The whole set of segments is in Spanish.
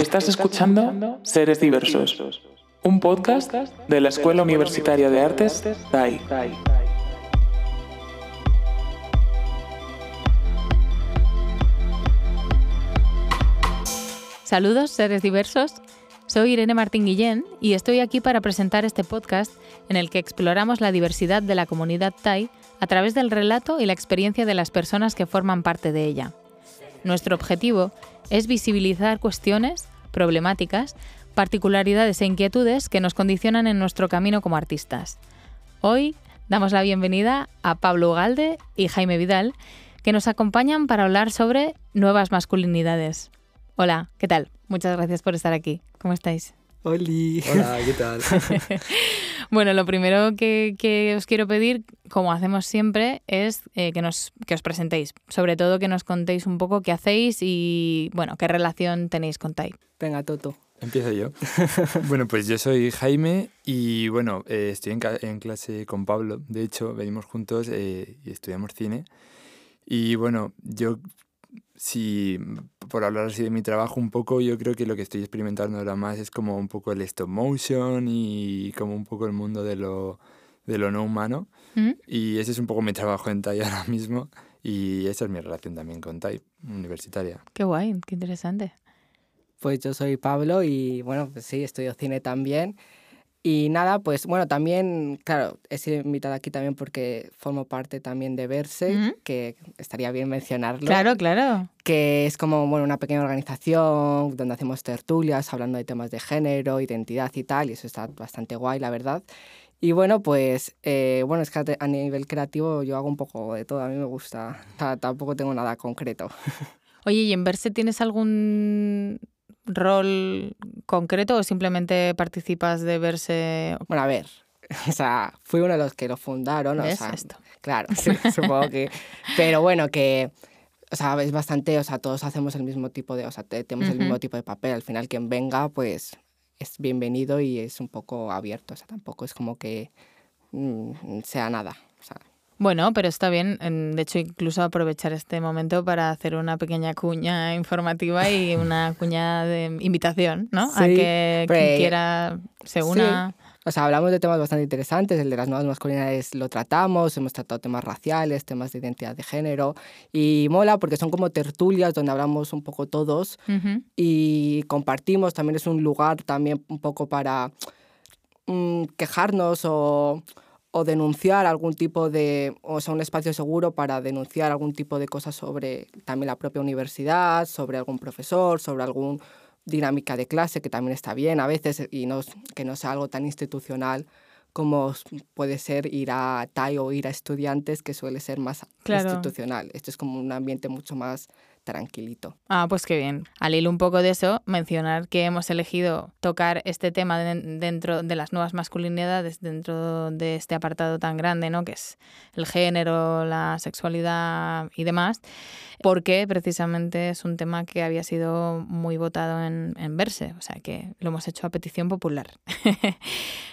Estás escuchando Seres Diversos, un podcast de la Escuela Universitaria de Artes TAI. Saludos, seres diversos. Soy Irene Martín Guillén y estoy aquí para presentar este podcast en el que exploramos la diversidad de la comunidad Thai a través del relato y la experiencia de las personas que forman parte de ella. Nuestro objetivo es visibilizar cuestiones, problemáticas, particularidades e inquietudes que nos condicionan en nuestro camino como artistas. Hoy damos la bienvenida a Pablo Ugalde y Jaime Vidal, que nos acompañan para hablar sobre nuevas masculinidades. Hola, ¿qué tal? Muchas gracias por estar aquí. ¿Cómo estáis? Oli. Hola, ¿qué tal? bueno, lo primero que, os quiero pedir, como hacemos siempre, es eh, que, nos, que os presentéis. Sobre todo que nos contéis un poco qué hacéis y, bueno, qué relación tenéis con Tai. Venga, Toto. Empiezo yo. bueno, pues yo soy Jaime y, bueno, eh, estoy en, clase con Pablo. De hecho, venimos juntos eh, y estudiamos cine. Y, bueno, yo si por hablar así de mi trabajo un poco, yo creo que lo que estoy experimentando ahora más es como un poco el stop motion y como un poco el mundo de lo, de lo no humano. ¿Mm? Y ese es un poco mi trabajo en TAI ahora mismo y esa es mi relación también con TAI, universitaria. Qué guay, qué interesante. Pues yo soy Pablo y bueno, pues sí, estudio cine también. Y nada, pues bueno, también, claro, he sido invitada aquí también porque formo parte también de Verse, que estaría bien mencionarlo. Claro, claro. Que es como, bueno, una pequeña organización donde hacemos tertulias hablando de temas de género, identidad y tal, y eso está bastante guay, la verdad. Y bueno, pues, eh, bueno, es que a nivel creativo yo hago un poco de todo, a mí me gusta, tampoco tengo nada concreto. Oye, ¿y en Verse tienes algún rol concreto o simplemente participas de verse? Bueno, a ver, o sea, fui uno de los que lo fundaron. ¿Ves o sea, esto? Claro, supongo que... Pero bueno, que... O sea, es bastante, o sea, todos hacemos el mismo tipo de, o sea, tenemos el mismo tipo de papel. Al final, quien venga, pues es bienvenido y es un poco abierto. O sea, tampoco es como que mm, sea nada. O sea, bueno, pero está bien. De hecho, incluso aprovechar este momento para hacer una pequeña cuña informativa y una cuña de invitación, ¿no? a que quien quiera se una. O sea, hablamos de temas bastante interesantes, el de las nuevas masculinidades lo tratamos, hemos tratado temas raciales, temas de identidad de género y mola porque son como tertulias donde hablamos un poco todos y compartimos, también es un lugar también un poco para mm, quejarnos o o denunciar algún tipo de, o sea, un espacio seguro para denunciar algún tipo de cosas sobre también la propia universidad, sobre algún profesor, sobre alguna dinámica de clase, que también está bien a veces, y no, que no sea algo tan institucional como puede ser ir a TAI o ir a estudiantes, que suele ser más institucional. Esto es como un ambiente mucho más tranquilito. Ah, pues qué bien. Al hilo un poco de eso, mencionar que hemos elegido tocar este tema dentro de las nuevas masculinidades, dentro de este apartado tan grande, ¿no? Que es el género, la sexualidad y demás, porque precisamente es un tema que había sido muy votado en, en Verse, o sea que lo hemos hecho a petición popular.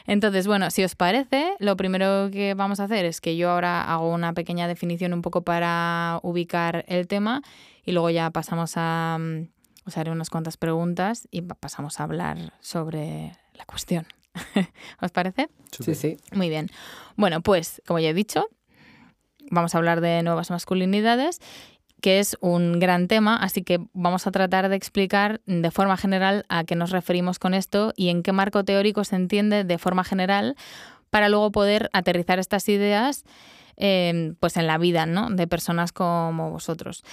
Entonces, bueno, si os parece, lo primero que vamos a hacer es que yo ahora hago una pequeña definición un poco para ubicar el tema y luego ya pasamos a... Mm, os haré unas cuantas preguntas y pasamos a hablar sobre la cuestión. ¿Os parece? Sí, sí. Muy bien. Bueno, pues como ya he dicho, vamos a hablar de nuevas masculinidades que es un gran tema, así que vamos a tratar de explicar de forma general a qué nos referimos con esto y en qué marco teórico se entiende de forma general para luego poder aterrizar estas ideas eh, pues en la vida ¿no? de personas como vosotros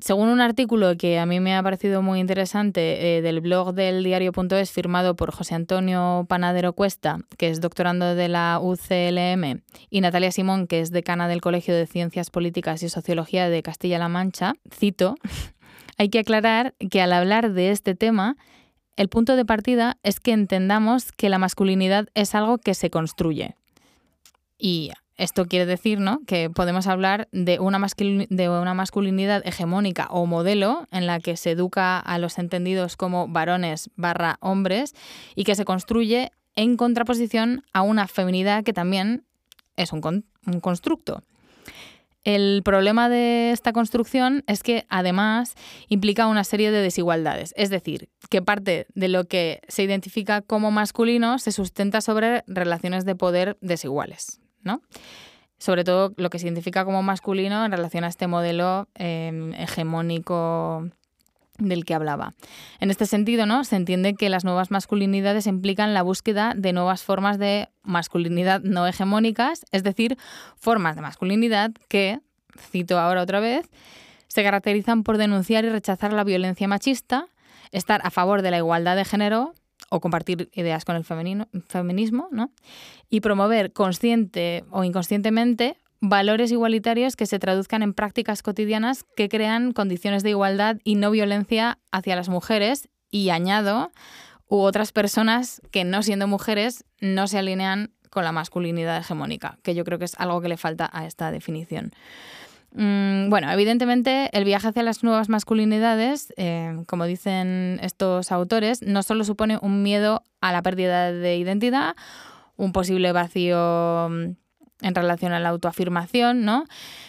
según un artículo que a mí me ha parecido muy interesante eh, del blog del diario.es firmado por José Antonio Panadero Cuesta, que es doctorando de la UCLM, y Natalia Simón, que es decana del Colegio de Ciencias Políticas y Sociología de Castilla-La Mancha, cito, hay que aclarar que al hablar de este tema, el punto de partida es que entendamos que la masculinidad es algo que se construye. Y esto quiere decir ¿no? que podemos hablar de una, masculinidad hegemónica o modelo en la que se educa a los entendidos como varones barra hombres y que se construye en contraposición a una feminidad que también es un constructo. El problema de esta construcción es que además implica una serie de desigualdades, es decir, que parte de lo que se identifica como masculino se sustenta sobre relaciones de poder desiguales, Sobre todo lo que se identifica como masculino en relación a este modelo em, hegemónico del que hablaba. En este sentido, ¿no? Se entiende que las nuevas masculinidades implican la búsqueda de nuevas formas de masculinidad no hegemónicas, es decir, formas de masculinidad que, cito ahora otra vez, se caracterizan por denunciar y rechazar la violencia machista, estar a favor de la igualdad de género o compartir ideas con el feminismo, ¿no? y promover consciente o inconscientemente valores igualitarios que se traduzcan en prácticas cotidianas que crean condiciones de igualdad y no violencia hacia las mujeres y añado u otras personas que no siendo mujeres no se alinean con la masculinidad hegemónica, que yo creo que es algo que le falta a esta definición. Mm, bueno, evidentemente el viaje hacia las nuevas masculinidades, eh, como dicen estos autores, no solo supone un miedo a la pérdida de identidad, un posible vacío en relación a la autoafirmación, ¿no?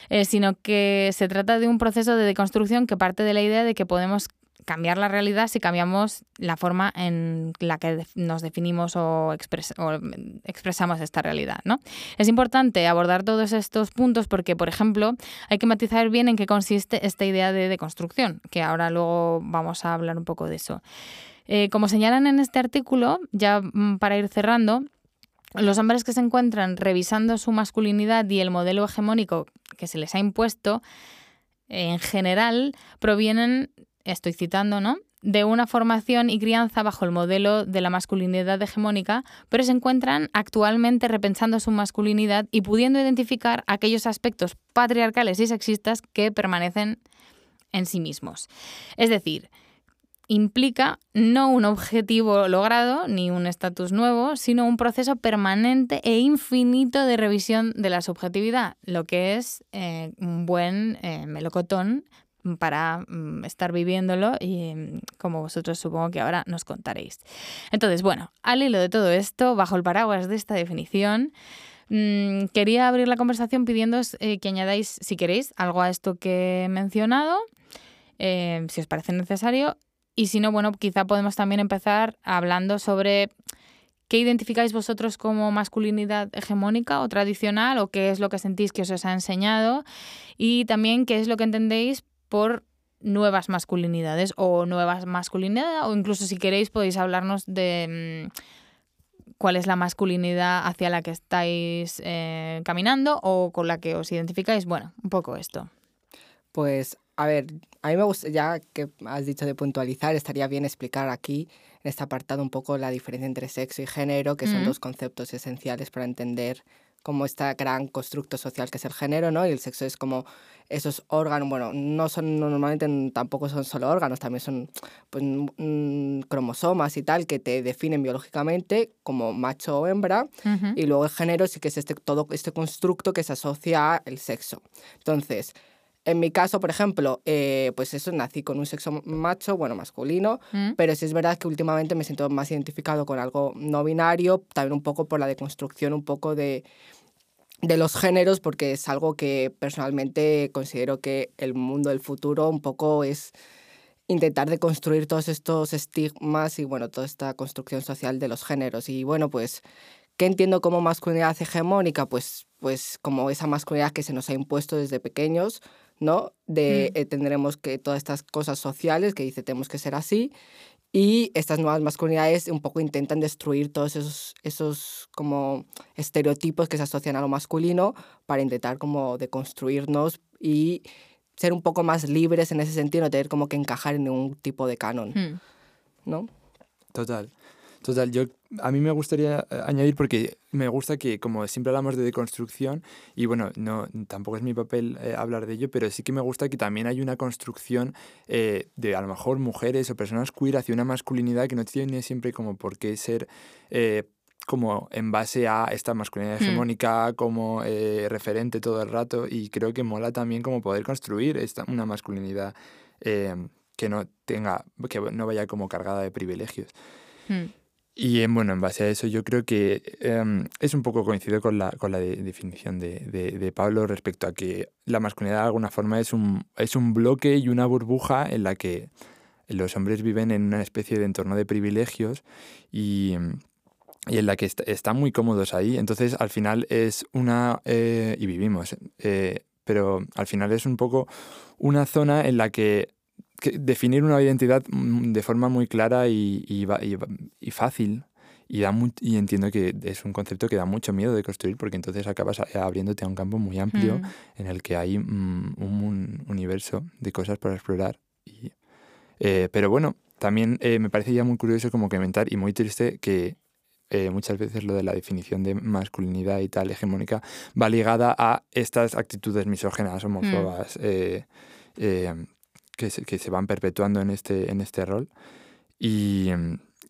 Eh, sino que se trata de un proceso de deconstrucción que parte de la idea de que podemos cambiar la realidad si cambiamos la forma en la que nos definimos o, expresamos esta realidad. ¿no? Es importante abordar todos estos puntos porque, por ejemplo, hay que matizar bien en qué consiste esta idea de deconstrucción, que ahora luego vamos a hablar un poco de eso. Eh, como señalan en este artículo, ya mm, para ir cerrando, los hombres que se encuentran revisando su masculinidad y el modelo hegemónico que se les ha impuesto, en general, provienen, estoy citando, ¿no? de una formación y crianza bajo el modelo de la masculinidad hegemónica, pero se encuentran actualmente repensando su masculinidad y pudiendo identificar aquellos aspectos patriarcales y sexistas que permanecen en sí mismos. Es decir, implica no un objetivo logrado ni un estatus nuevo, sino un proceso permanente e infinito de revisión de la subjetividad, lo que es eh, un buen eh, melocotón para mm, estar viviéndolo y mm, como vosotros supongo que ahora nos contaréis. Entonces, bueno, al hilo de todo esto, bajo el paraguas de esta definición, mm, quería abrir la conversación pidiéndoos eh, que añadáis, si queréis, algo a esto que he mencionado, si os parece necesario, y si no, bueno, quizá podemos también empezar hablando sobre qué identificáis vosotros como masculinidad hegemónica o tradicional o qué es lo que sentís que os ha enseñado y también qué es lo que entendéis por nuevas masculinidades o nuevas masculinidades o incluso si queréis podéis hablarnos de mm, cuál es la masculinidad hacia la que estáis eh, caminando o con la que os identificáis. Bueno, un poco esto. Pues a ver, a mí me gusta, ya que has dicho de puntualizar, estaría bien explicar aquí, en este apartado, un poco la diferencia entre sexo y género, que son dos conceptos esenciales para entender cómo este gran constructo social que es el género, ¿no? Y el sexo es como esos órganos, bueno, no son normalmente tampoco son solo órganos, también son pues, cromosomas y tal que te definen biológicamente como macho o hembra, y luego el género sí que es este, todo este constructo que se asocia al sexo. Entonces, en mi caso, por ejemplo, eh, pues eso, nací con un sexo macho, bueno, masculino, mm. pero sí es verdad que últimamente me siento más identificado con algo no binario, también un poco por la deconstrucción, un poco de, de los géneros, porque es algo que personalmente considero que el mundo del futuro un poco es intentar deconstruir todos estos estigmas y, bueno, toda esta construcción social de los géneros. Y, bueno, pues, ¿qué entiendo como masculinidad hegemónica? Pues, pues como esa masculinidad que se nos ha impuesto desde pequeños, ¿no? De mm. eh, tendremos que todas estas cosas sociales que dice tenemos que ser así y estas nuevas masculinidades un poco intentan destruir todos esos, esos como estereotipos que se asocian a lo masculino para intentar como deconstruirnos y ser un poco más libres en ese sentido, no tener como que encajar en un tipo de canon, mm. ¿no? Total. Total, yo a mí me gustaría eh, añadir porque me gusta que como siempre hablamos de deconstrucción y bueno, no tampoco es mi papel eh, hablar de ello, pero sí que me gusta que también hay una construcción eh, de a lo mejor mujeres o personas queer hacia una masculinidad que no tiene siempre como por qué ser como en base a esta masculinidad hmm. hegemónica como referente todo el rato y creo que mola también como poder construir esta, una masculinidad que no tenga que no vaya como cargada de privilegios. Hmm. Y bueno, en base a eso yo creo que em, es un poco coincido con la, con la definición de, de, Pablo respecto a que la masculinidad de alguna forma es un, es un bloque y una burbuja en la que los hombres viven en una especie de entorno de privilegios y, y en la que están muy cómodos ahí. Entonces al final es una... Eh, y vivimos, eh, pero al final es un poco una zona en la que definir una identidad mm, de forma muy clara y, y, fácil. Y, da y entiendo que es un concepto que da mucho miedo de construir porque entonces acabas abriéndote a un campo muy amplio mm. en el que hay mm, un, universo de cosas por explorar. Y, eh, pero bueno, también eh, me parece ya muy curioso como comentar y muy triste que eh, muchas veces lo de la definición de masculinidad y tal hegemónica va ligada a estas actitudes misógenas, homófobas, que se, que se van perpetuando en este, en este rol. Y,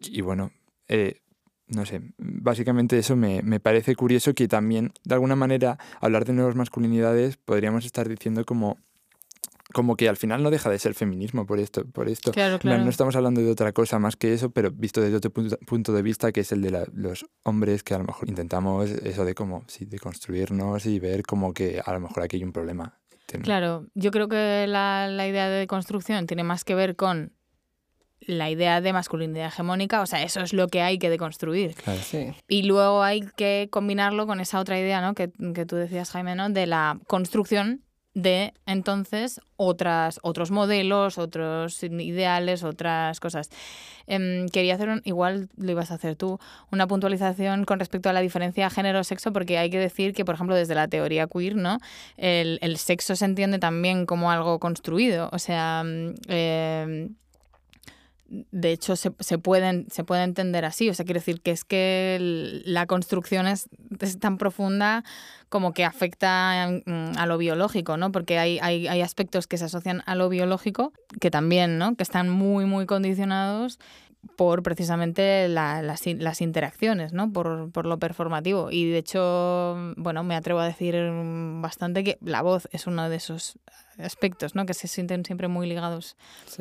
y bueno, eh, no sé, básicamente eso me, me, parece curioso que también, de alguna manera, hablar de nuevas masculinidades, podríamos estar diciendo como como que al final no deja de ser feminismo por esto. Por esto. No, estamos hablando de otra cosa más que eso, pero visto desde otro punto, de vista, que es el de los hombres, que a lo mejor intentamos eso de como, sí, de construirnos y ver como que a lo mejor aquí hay un problema. Claro, yo creo que la, idea de construcción tiene más que ver con la idea de masculinidad hegemónica, o sea, eso es lo que hay que deconstruir. Y luego hay que combinarlo con esa otra idea, ¿no? Que, que tú decías, Jaime, ¿no? De la construcción de entonces otras, otros modelos, otros ideales, otras cosas. Em, quería hacer, igual lo ibas a hacer tú, una puntualización con respecto a la diferencia género-sexo, porque hay que decir que, por ejemplo, desde la teoría queer, ¿no? El, el sexo se entiende también como algo construido. O sea, eh, de hecho se, se, pueden, se puede entender así. O sea, quiero decir que es que la construcción es, tan profunda como que afecta mm, a lo biológico, ¿no? Porque hay, hay, hay, aspectos que se asocian a lo biológico que también, ¿no? Que están muy, muy condicionados por precisamente las, las, interacciones, ¿no? Por, por, lo performativo. Y de hecho, bueno, me atrevo a decir bastante que la voz es uno de esos aspectos, ¿no? Que se sienten siempre muy ligados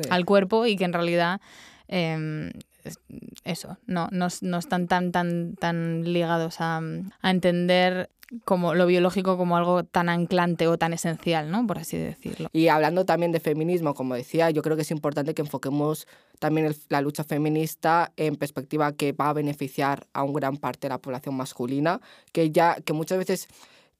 al cuerpo y que en realidad em, eso, no, no, no, están tan, tan, tan ligados a, a entender como lo biológico como algo tan anclante o tan esencial, ¿no? Por así decirlo. Y hablando también de feminismo, como decía, yo creo que es importante que enfoquemos también la lucha feminista en perspectiva que va a beneficiar a un gran parte de la población masculina, que ya que muchas veces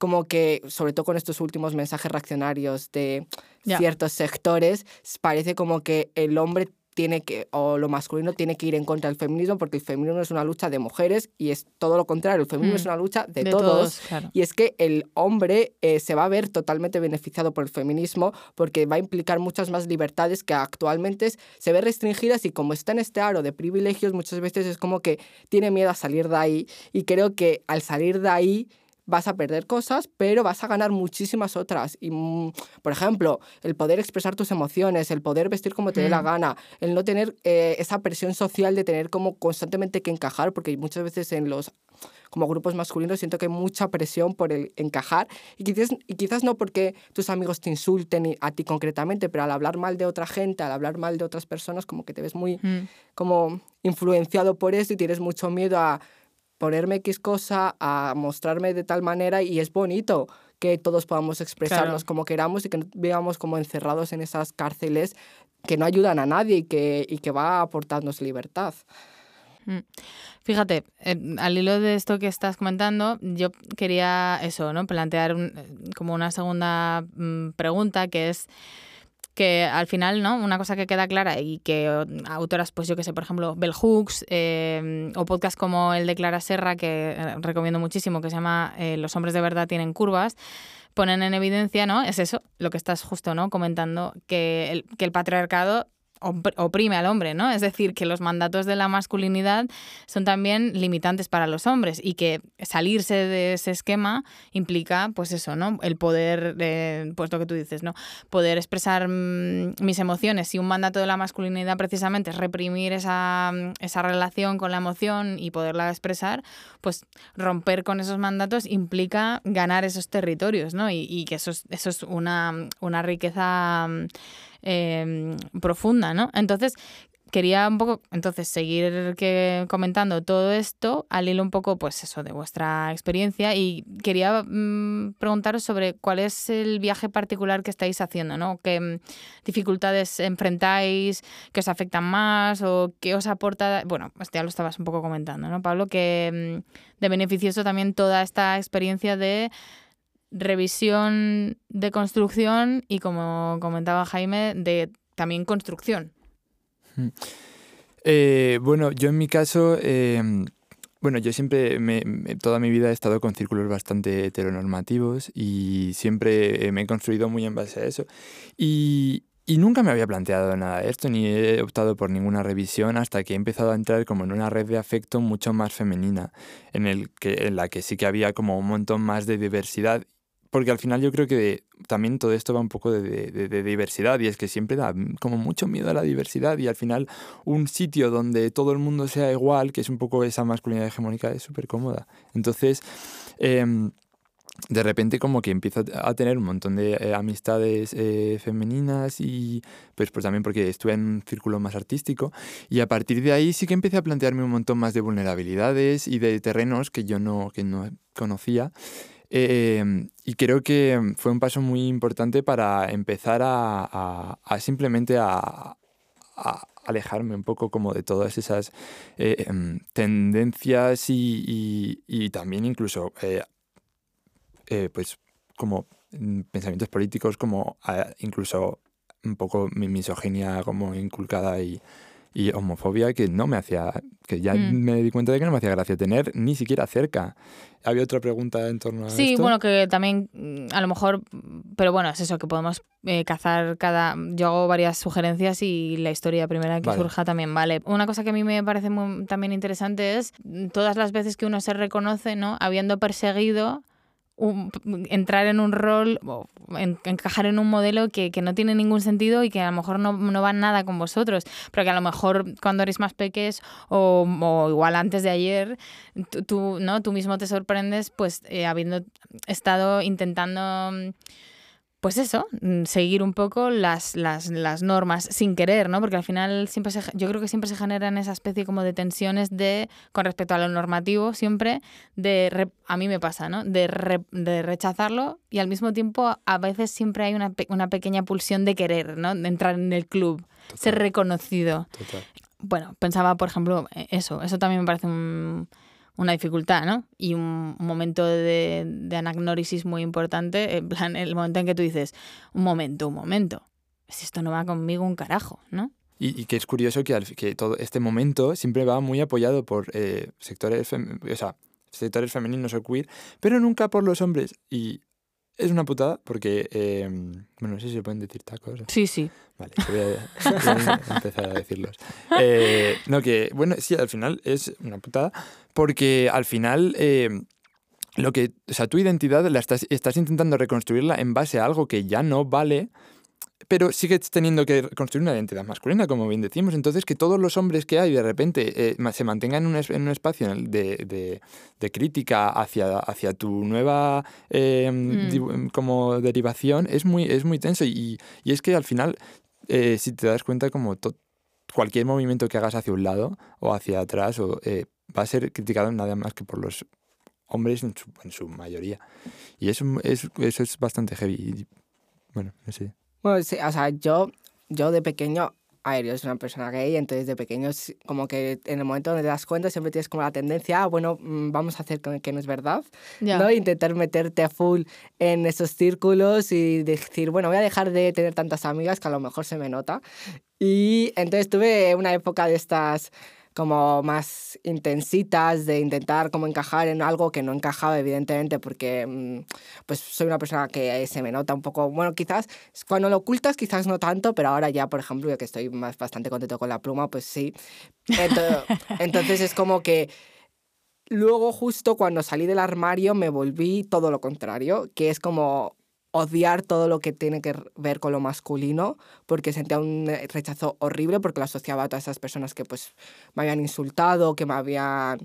como que, sobre todo con estos últimos mensajes reaccionarios de ciertos sectores, parece como que el hombre tiene que, o lo masculino tiene que ir en contra del feminismo, porque el feminismo es una lucha de mujeres y es todo lo contrario, el feminismo es mm. una lucha de, todos. Y es que el hombre eh, se va a ver totalmente beneficiado por el feminismo porque va a implicar muchas más libertades que actualmente se ve restringidas y como está en este aro de privilegios, muchas veces es como que tiene miedo a salir de ahí y creo que al salir de ahí vas a perder cosas, pero vas a ganar muchísimas otras. Y, mm, por ejemplo, el poder expresar tus emociones, el poder vestir como te dé la mm. gana, el no tener eh, esa presión social de tener como constantemente que encajar, porque muchas veces en los como grupos masculinos siento que hay mucha presión por el encajar y quizás, y quizás no porque tus amigos te insulten a ti concretamente, pero al hablar mal de otra gente, al hablar mal de otras personas, como que te ves muy mm. como influenciado por eso y tienes mucho miedo a ponerme X cosa, a mostrarme de tal manera y es bonito que todos podamos expresarnos como queramos y que no vivamos como encerrados en esas cárceles que no ayudan a nadie y que, y que va a aportarnos libertad. Mm. Fíjate, eh, al hilo de esto que estás comentando, yo quería eso, ¿no? Plantear como una segunda mm, pregunta que es que al final, ¿no? Una cosa que queda clara y que autoras, pues yo que sé, por ejemplo, Bell Hooks eh, o podcast como el de Clara Serra, que eh, recomiendo muchísimo, que se llama eh, Los hombres de verdad tienen curvas, ponen en evidencia, ¿no? Es eso, lo que estás justo, ¿no? Comentando, que el, que el patriarcado oprime al hombre, ¿no? Es decir, que los mandatos de la masculinidad son también limitantes para los hombres y que salirse de ese esquema implica, pues eso, ¿no? El poder, eh, pues lo que tú dices, ¿no? Poder expresar mm, mis emociones. Si un mandato de la masculinidad precisamente es reprimir esa, esa relación con la emoción y poderla expresar, pues romper con esos mandatos implica ganar esos territorios, ¿no? Y, y que eso es, eso es una, una riqueza Em, profunda, ¿no? Entonces, quería un poco, entonces, seguir que, comentando todo esto al hilo un poco, pues eso, de vuestra experiencia y quería mm, preguntaros sobre cuál es el viaje particular que estáis haciendo, ¿no? ¿Qué mm, dificultades enfrentáis, qué os afectan más o qué os aporta? Bueno, pues ya lo estabas un poco comentando, ¿no, Pablo? Que mm, de beneficioso también toda esta experiencia de revisión de construcción y, como comentaba Jaime, de también construcción. Eh, bueno, yo en mi caso, em, bueno, yo siempre, me, toda mi vida he estado con círculos bastante heteronormativos y siempre me he construido muy en base a eso. Y, y nunca me había planteado nada de esto, ni he optado por ninguna revisión hasta que he empezado a entrar como en una red de afecto mucho más femenina, en, el que, en la que sí que había como un montón más de diversidad porque al final yo creo que también todo esto va un poco de, diversidad y es que siempre da como mucho miedo a la diversidad y al final un sitio donde todo el mundo sea igual, que es un poco esa masculinidad hegemónica, es súper cómoda. Entonces, em, de repente como que empiezo a tener un montón de eh, amistades eh, femeninas y pues, pues también porque estuve en un círculo más artístico y a partir de ahí sí que empecé a plantearme un montón más de vulnerabilidades y de terrenos que yo no, que no conocía Em, y creo que fue un paso muy importante para empezar a, simplemente a, alejarme un poco como de todas esas eh, em, tendencias y, también incluso eh, eh, pues como pensamientos políticos como incluso un poco mi misoginia como inculcada y, y homofobia que no me hacía, que ya mm. me di cuenta de que no me hacía gracia tener ni siquiera cerca. ¿Había otra pregunta en torno a sí, esto? Bueno, que también mm, a lo mejor, pero bueno, es eso, que podemos eh, cazar cada... Yo hago varias sugerencias y la historia primera que surja también vale. Una cosa que a mí me parece muy, también interesante es todas las veces que uno se reconoce, ¿no? Habiendo perseguido entrar en un rol, o encajar en un modelo que, que, no tiene ningún sentido y que a lo mejor no, no, va nada con vosotros, pero que a lo mejor cuando eres más peques o, o igual antes de ayer, tú, ¿no? tú mismo te sorprendes pues eh, habiendo estado intentando pues eso, mm, seguir un poco las, las, las, normas sin querer, ¿no? Porque al final siempre se, yo creo que siempre se generan esa especie como de tensiones de, con respecto a lo normativo, siempre, de, a mí me pasa, ¿no? De, de rechazarlo y al mismo tiempo a veces siempre hay una, una pequeña pulsión de querer, ¿no? De entrar en el club, ser reconocido. Bueno, pensaba, por ejemplo, e, eso, eso también me parece un una dificultad, ¿no? Y un, momento de, de, anagnórisis muy importante, en plan, el momento en que tú dices, un momento, un momento, esto no va conmigo un carajo, ¿no? Y, que es curioso que, todo este momento siempre va muy apoyado por eh, sectores, o sectores femeninos o queer, pero nunca por los hombres. Y es una putada porque, eh, bueno, no sé si se pueden decir tacos. Sí, sí. Vale, voy a, empezar a decirlos. Eh, no, que, bueno, sí, al final es una putada porque al final eh, lo que, o sea, tu identidad la estás, estás intentando reconstruirla en base a algo que ya no vale pero sigues teniendo que construir una identidad masculina, como bien decimos. Entonces, que todos los hombres que hay de repente eh, se mantengan en un, en un espacio de, de, crítica hacia, hacia tu nueva em, mm. como derivación es muy, es muy tenso. Y, y es que al final, eh, si te das cuenta, como cualquier movimiento que hagas hacia un lado o hacia atrás o, eh, va a ser criticado nada más que por los hombres en su, en su mayoría. Y eso es, eso es bastante heavy. bueno, no sé. Bueno, sí, o sea, yo, yo de pequeño, a ver, yo soy una persona gay, entonces de pequeño, como que en el momento donde te das cuenta, siempre tienes como la tendencia, ah, bueno, mm, vamos a hacer que no es verdad, ¿no? Intentar meterte a full en esos círculos y decir, bueno, voy a dejar de tener tantas amigas que a lo mejor se me nota. Y entonces tuve una época de estas como más intensitas de intentar como encajar en algo que no encajaba evidentemente porque mm, pues soy una persona que se me nota un poco bueno quizás cuando lo ocultas quizás no tanto pero ahora ya por ejemplo ya que estoy más bastante contento con la pluma pues sí. Entonces es como que luego justo cuando salí del armario me volví todo lo contrario que es como odiar todo lo que tiene que ver con lo masculino, porque sentía un eh, rechazo horrible, porque lo asociaba a todas esas personas que pues me habían insultado, que me habían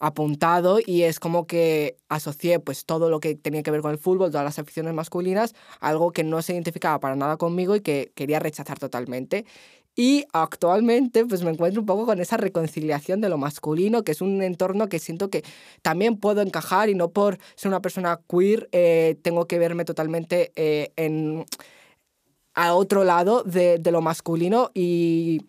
apuntado y es como que asocié pues todo lo que tenía que ver con el fútbol, todas las aficiones masculinas, algo que no se identificaba para nada conmigo y que quería rechazar totalmente. Y actualmente pues me encuentro un poco con esa reconciliación de lo masculino, que es un entorno que siento que también puedo encajar y no por ser una persona queer eh, tengo que verme totalmente eh, en, a otro lado de, de lo masculino y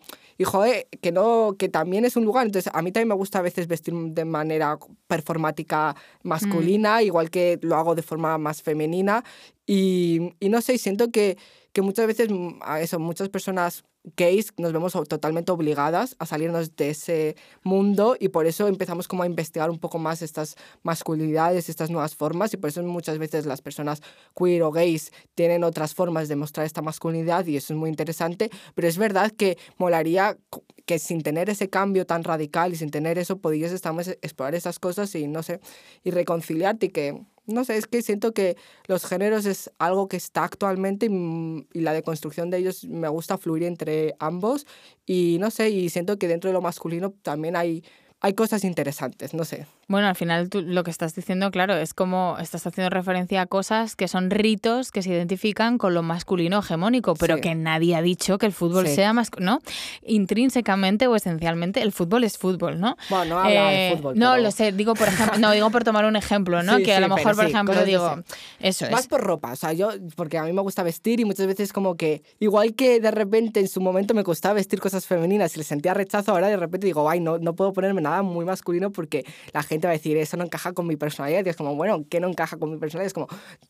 y joder, que, no, que también es un lugar. Entonces, a mí también me gusta a veces vestir de manera performática masculina, mm. igual que lo hago de forma más femenina. Y, y no sé, siento que, que muchas veces, mm, a eso, muchas personas gays nos vemos totalmente obligadas a salirnos de ese mundo y por eso empezamos como a investigar un poco más estas masculinidades, estas nuevas formas y por eso muchas veces las personas queer o gays tienen otras formas de mostrar esta masculinidad y eso es muy interesante, pero es verdad que molaría que sin tener ese cambio tan radical y sin tener eso podías explorar esas cosas y no sé, y reconciliarte y que no sé, es que siento que los géneros es algo que está actualmente y, y, la deconstrucción de ellos me gusta fluir entre ambos y no sé, y siento que dentro de lo masculino también hay, hay cosas interesantes, no sé. Bueno, al final tú, lo que estás diciendo, claro, es como estás haciendo referencia a cosas que son ritos que se identifican con lo masculino hegemónico, pero que nadie ha dicho que el fútbol sea masculino, ¿no? Intrínsecamente o esencialmente el fútbol es fútbol, ¿no? Bueno, no habla de eh, fútbol. No, lo sé, digo por ejemplo, no, digo por tomar un ejemplo, ¿no? que a lo mejor, por ejemplo, digo, eso es. Más por ropa, o sea, yo, porque a mí me gusta vestir y muchas veces como que, igual que de repente en su momento me gustaba vestir cosas femeninas y le sentía rechazo, ahora de repente digo, ay, no, no puedo ponerme nada muy masculino porque la gente va a decir, eso no encaja con mi personalidad. Y es como, bueno, ¿qué no encaja con mi personalidad? Es como,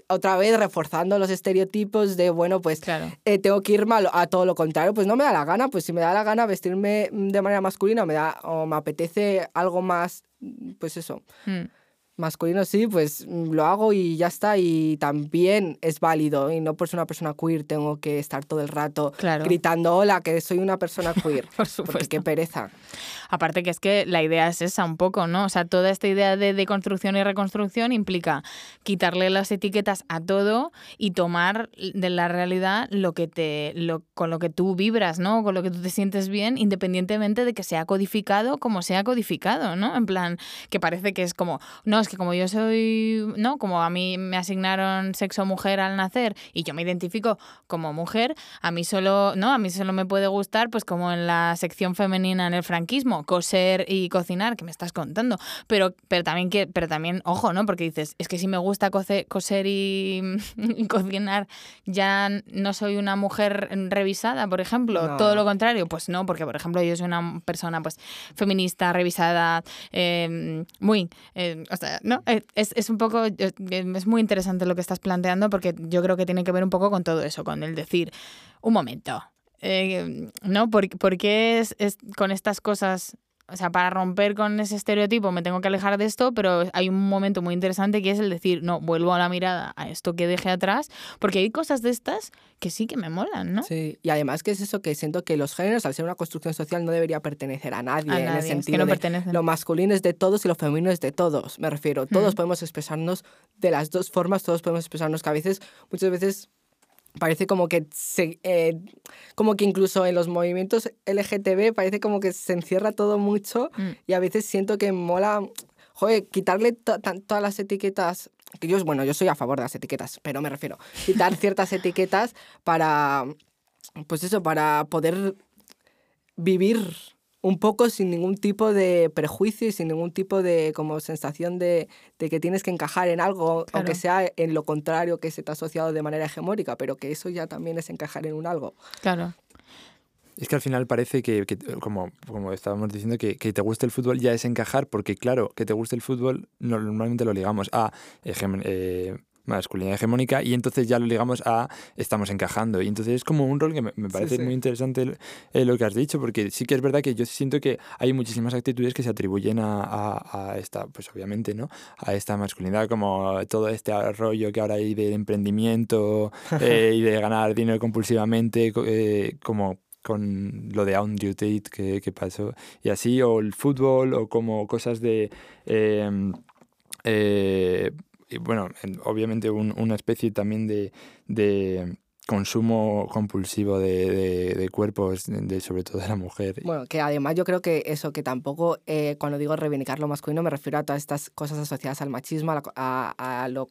otra vez reforzando los estereotipos de, bueno, pues eh, tengo que irme a, todo lo contrario. Pues no me da la gana, pues si me da la gana vestirme de manera masculina me, da, o me apetece algo más, pues eso. Hmm masculino sí, pues mm, lo hago y ya está. Y también es válido. Y no por ser una persona queer tengo que estar todo el rato gritando, hola, que soy una persona queer. por supuesto. Porque qué pereza. Aparte que es que la idea es esa un poco, ¿no? O sea, toda esta idea de deconstrucción y reconstrucción implica quitarle las etiquetas a todo y tomar de la realidad lo que te, lo, con lo que tú vibras, ¿no? Con lo que tú te sientes bien, independientemente de que sea codificado como sea codificado, ¿no? En plan, que parece que es como, no, es que como yo soy, ¿no? Como a mí me asignaron sexo mujer al nacer y yo me identifico como mujer, a mí solo, ¿no? A mí solo me puede gustar, pues como en la sección femenina en el franquismo, coser y cocinar, que me estás contando. Pero, pero también que, pero también, ojo, ¿no? Porque dices, es que si me gusta coser y, cocinar, ya no soy una mujer revisada, por ejemplo. Todo lo contrario, pues no, porque por ejemplo yo soy una persona pues feminista, revisada, eh, muy, eh, o sea, ¿no? Eh, es, es, un poco, es muy interesante lo que estás planteando porque yo creo que tiene que ver un poco con todo eso, con el decir, un momento, eh, ¿no? ¿Por, qué es, es, con estas cosas o sea, para romper con ese estereotipo me tengo que alejar de esto, pero hay un momento muy interesante que es el decir, no, vuelvo a la mirada a esto que dejé atrás, porque hay cosas de estas que sí que me molan, ¿no? Sí, y además que es eso que siento que los géneros, al ser una construcción social, no debería pertenecer a nadie, en el sentido de lo masculino es de todos y lo femenino es de todos, me refiero. Todos podemos expresarnos de las dos formas, todos podemos expresarnos que a veces, muchas veces parece como que se, eh, como que incluso en los movimientos LGTB parece como que se encierra todo mucho mm. y a veces siento que mola joder, quitarle todas las etiquetas que yo bueno yo soy a favor de las etiquetas pero me refiero quitar ciertas etiquetas para pues eso para poder vivir un poco sin ningún tipo de prejuicio y sin ningún tipo de como sensación de, de que tienes que encajar en algo, aunque sea en lo contrario que se te ha asociado de manera hegemónica, pero que eso ya también es encajar en un algo. Claro. Es que al final parece que, que como, como estábamos diciendo, que, que, te guste el fútbol ya es encajar, porque claro, que te guste el fútbol normalmente lo ligamos a eh, masculinidad hegemónica y entonces ya lo ligamos a estamos encajando. Y entonces es como un rol que me, parece muy interesante eh, lo que has dicho porque sí que es verdad que yo siento que hay muchísimas actitudes que se atribuyen a, a, esta pues obviamente no a esta masculinidad como todo este rollo que ahora hay de emprendimiento eh, y de ganar dinero compulsivamente eh, como con lo de Andrew Tate que, que, pasó y así o el fútbol o como cosas de em, eh, bueno, obviamente una especie también de, consumo compulsivo de, de, cuerpos, de, sobre todo de la mujer. Bueno, que además yo creo que eso, que tampoco, eh, cuando digo reivindicar lo masculino, me refiero a todas estas cosas asociadas al machismo, a, a, lo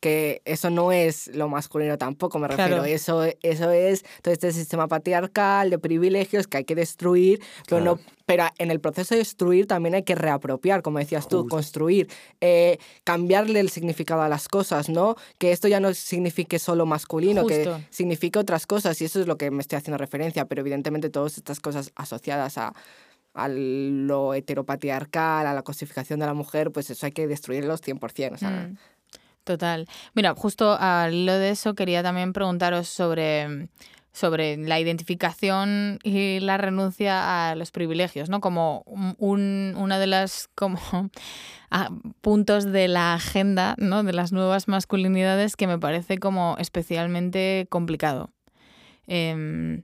que eso no es lo masculino tampoco, me refiero. Eso, eso es todo este sistema patriarcal de privilegios que hay que destruir, pero no pero en el proceso de destruir también hay que reapropiar, como decías tú, construir, eh, cambiarle el significado a las cosas, ¿no? Que esto ya no signifique solo masculino, que signifique otras cosas, y eso es lo que me estoy haciendo referencia, pero evidentemente todas estas cosas asociadas a, a lo heteropatriarcal, a la cosificación de la mujer, pues eso hay que destruirlos 100%. O sea, mm, Total. Mira, justo al lo de eso quería también preguntaros sobre sobre la identificación y la renuncia a los privilegios, ¿no? Como un, una de las como puntos de la agenda, ¿no? De las nuevas masculinidades que me parece como especialmente complicado. Em,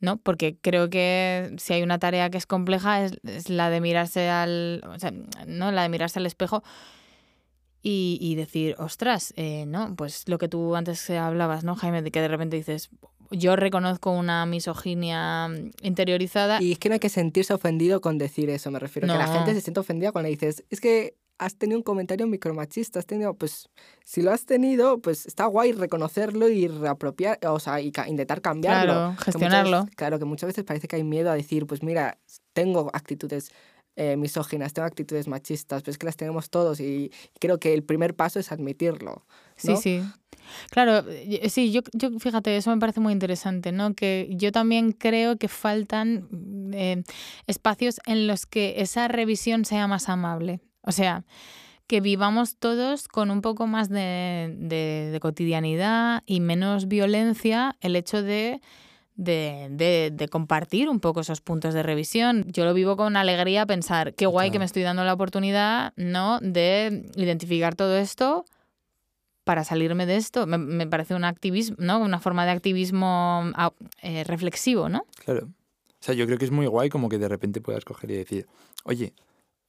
¿no? Porque creo que si hay una tarea que es compleja es, la de mirarse al. ¿no? La de mirarse al espejo y, decir, ostras, eh, ¿no? Pues lo que tú antes hablabas, ¿no, Jaime? De que de repente dices, yo reconozco una misoginia interiorizada. Y es que no hay que sentirse ofendido con decir eso, me refiero. Que la gente se siente ofendida cuando le dices, es que has tenido un comentario micromachista, has tenido, pues, si lo has tenido, pues está guay reconocerlo y reapropiar, o sea, y intentar cambiarlo. Claro, gestionarlo. claro, que muchas veces parece que hay miedo a decir, pues mira, tengo actitudes eh, misóginas, tengo actitudes machistas, pero es que las tenemos todos y creo que el primer paso es admitirlo. Sí, sí. Claro, sí, yo, yo fíjate, eso me parece muy interesante, ¿no? Que yo también creo que faltan eh, espacios en los que esa revisión sea más amable. O sea, que vivamos todos con un poco más de, de, cotidianidad y menos violencia el hecho de de, de, compartir un poco esos puntos de revisión. Yo lo vivo con alegría pensar, qué guay que me estoy dando la oportunidad, ¿no? De identificar todo esto para salirme de esto. Me, parece un activismo, ¿no? Una forma de activismo ah, eh, reflexivo, ¿no? Claro. O sea, yo creo que es muy guay como que de repente puedas coger y decir, oye,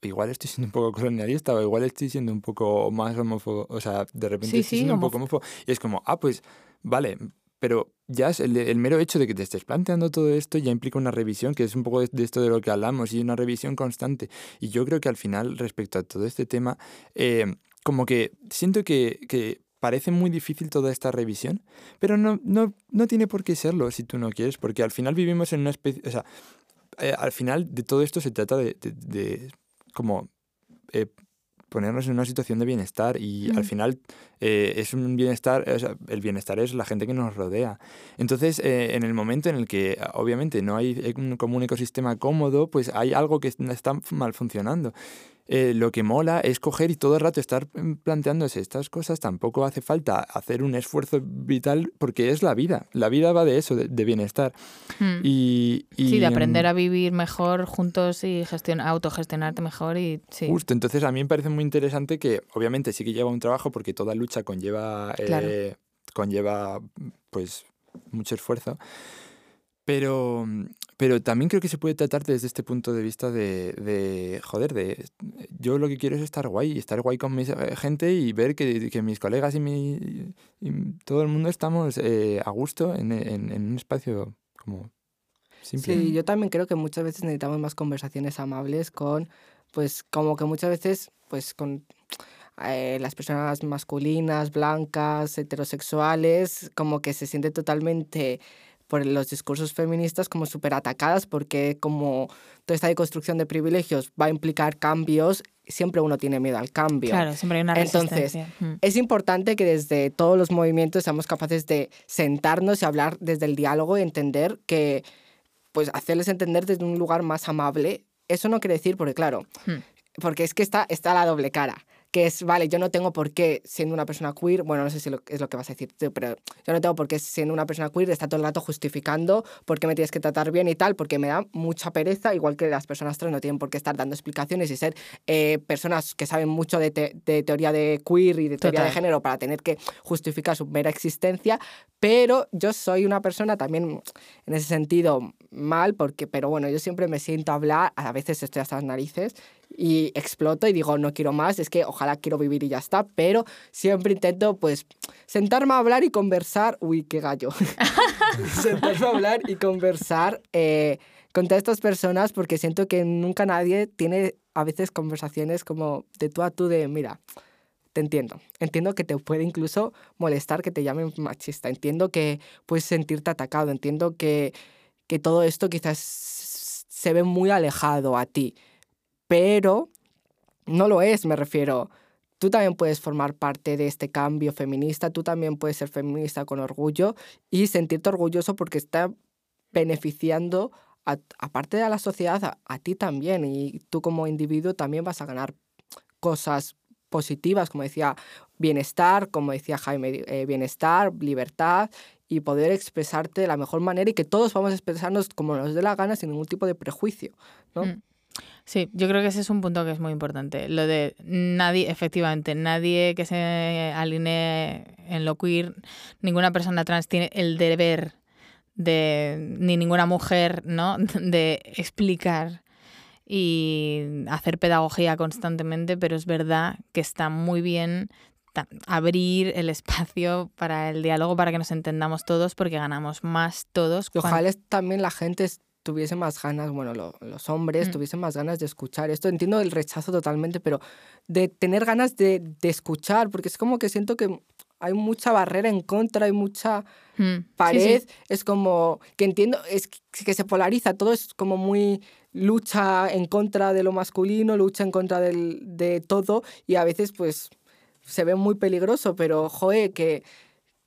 igual estoy siendo un poco colonialista o igual estoy siendo un poco más homófobo. O sea, de repente estoy siendo un poco homófobo. Y es como, ah, pues, vale, pero ya es el, mero hecho de que te estés planteando todo esto ya implica una revisión, que es un poco de, esto de lo que hablamos, y una revisión constante. Y yo creo que al final, respecto a todo este tema, eh, como que siento que, que parece muy difícil toda esta revisión, pero no, no, no tiene por qué serlo si tú no quieres, porque al final vivimos en una especie, o sea, eh, al final de todo esto se trata de, de, como eh, ponernos en una situación de bienestar y al final eh, es un bienestar, o sea, el bienestar es la gente que nos rodea. Entonces, en el momento en el que obviamente no hay un, como un ecosistema cómodo, pues hay algo que está mal funcionando. Eh, lo que mola es coger y todo el rato estar mm, planteándose estas cosas. Tampoco hace falta hacer un esfuerzo vital porque es la vida. La vida va de eso, de, bienestar. Hmm. Y, sí, de aprender mm, a vivir mejor juntos y autogestionarte mejor. y Justo, entonces a mí me parece muy interesante que obviamente sí que lleva un trabajo porque toda lucha conlleva, eh, conlleva pues mucho esfuerzo. Pero, pero también creo que se puede tratar desde este punto de vista de, de, joder, de yo lo que quiero es estar guay, estar guay con mi eh, gente y ver que, que mis colegas y, mi, y todo el mundo estamos eh, a gusto en, en, en, un espacio como simple. Sí, yo también creo que muchas veces necesitamos más conversaciones amables con, pues como que muchas veces, pues con... Eh, las personas masculinas, blancas, heterosexuales, como que se siente totalmente por los discursos feministas como súper atacadas porque como toda esta deconstrucción de privilegios va a implicar cambios, siempre uno tiene miedo al cambio. Claro, siempre hay una resistencia. Entonces, es importante que desde todos los movimientos seamos capaces de sentarnos y hablar desde el diálogo y entender que, pues, hacerles entender desde un lugar más amable. Eso no quiere decir, porque claro, porque es que está, está la doble cara que es, vale, yo no tengo por qué, siendo una persona queer, bueno, no sé si es lo que vas a decir tú, pero yo no tengo por qué, siendo una persona queer, estar todo el rato justificando por qué me tienes que tratar bien y tal, porque me da mucha pereza, igual que las personas trans no tienen por qué estar dando explicaciones y ser eh, personas que saben mucho de, de, teoría de queer y de teoría de género para tener que justificar su mera existencia, pero yo soy una persona también, en ese sentido, mal, porque, pero bueno, yo siempre me siento a hablar, a veces estoy hasta las narices y exploto y digo, no quiero más, es que ojalá quiero vivir y ya está, pero siempre intento pues sentarme a hablar y conversar, uy, qué gallo, sentarme a hablar y conversar eh, con todas estas personas porque siento que nunca nadie tiene a veces conversaciones como de tú a tú de, mira, te entiendo. Entiendo que te puede incluso molestar que te llamen machista. Entiendo que puedes sentirte atacado. Entiendo que, que todo esto quizás se ve muy alejado a ti. Pero no lo es, me refiero. Tú también puedes formar parte de este cambio feminista, tú también puedes ser feminista con orgullo y sentirte orgulloso porque está beneficiando, aparte de la sociedad, a, ti también. Y tú como individuo también vas a ganar cosas positivas, como decía, bienestar, como decía Jaime, eh, bienestar, libertad y poder expresarte de la mejor manera y que todos vamos a expresarnos como nos dé la gana sin ningún tipo de prejuicio. ¿no? Mm. Sí, yo creo que ese es un punto que es muy importante. Lo de nadie, efectivamente, nadie que se alinee en lo queer, ninguna persona trans tiene el deber de, ni ninguna mujer, ¿no? De explicar y hacer pedagogía constantemente, pero es verdad que está muy bien abrir el espacio para el diálogo, para que nos entendamos todos, porque ganamos más todos. ojalá también la gente tuviese más ganas, bueno, los hombres mm. tuviesen más ganas de escuchar esto. Entiendo el rechazo totalmente, pero de tener ganas de, de escuchar, porque es como que siento que hay mucha barrera en contra, hay mucha mm. pared. Es como que entiendo, es que se polariza, todo es como muy lucha en contra de lo masculino, lucha en contra del, de todo y a veces pues se ve muy peligroso, pero joe, que,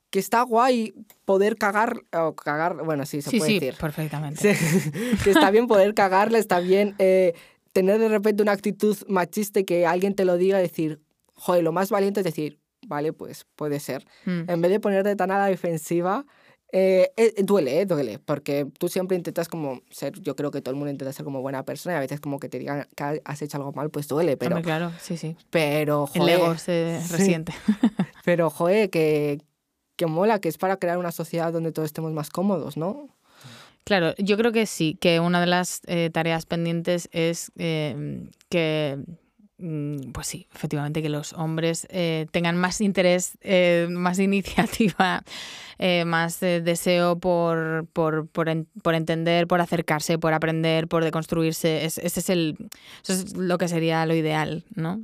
que está guay poder cagar, o cagar, bueno, sí, se puede decir. perfectamente. que está bien poder cagarle, está bien eh, tener de repente una actitud machista y que alguien te lo diga, decir, joder, lo más valiente es decir, vale, pues puede ser. Mm. En vez de ponerte tan a la defensiva, eh, eh, duele, eh, duele, porque tú siempre intentas como ser, yo creo que todo el mundo intenta ser como buena persona y a veces como que te digan que has hecho algo mal, pues duele, pero... claro, sí, sí. Pero, joder, El ego se resiente. pero, joder, que, que mola, que es para crear una sociedad donde todos estemos más cómodos, ¿no? Claro, yo creo que sí, que una de las tareas pendientes es que pues sí, efectivamente, que los hombres eh, tengan más interés, eh, más iniciativa, eh, más deseo por, por, por, entender, por acercarse, por aprender, por deconstruirse. ese es el, eso es lo que sería lo ideal, ¿no?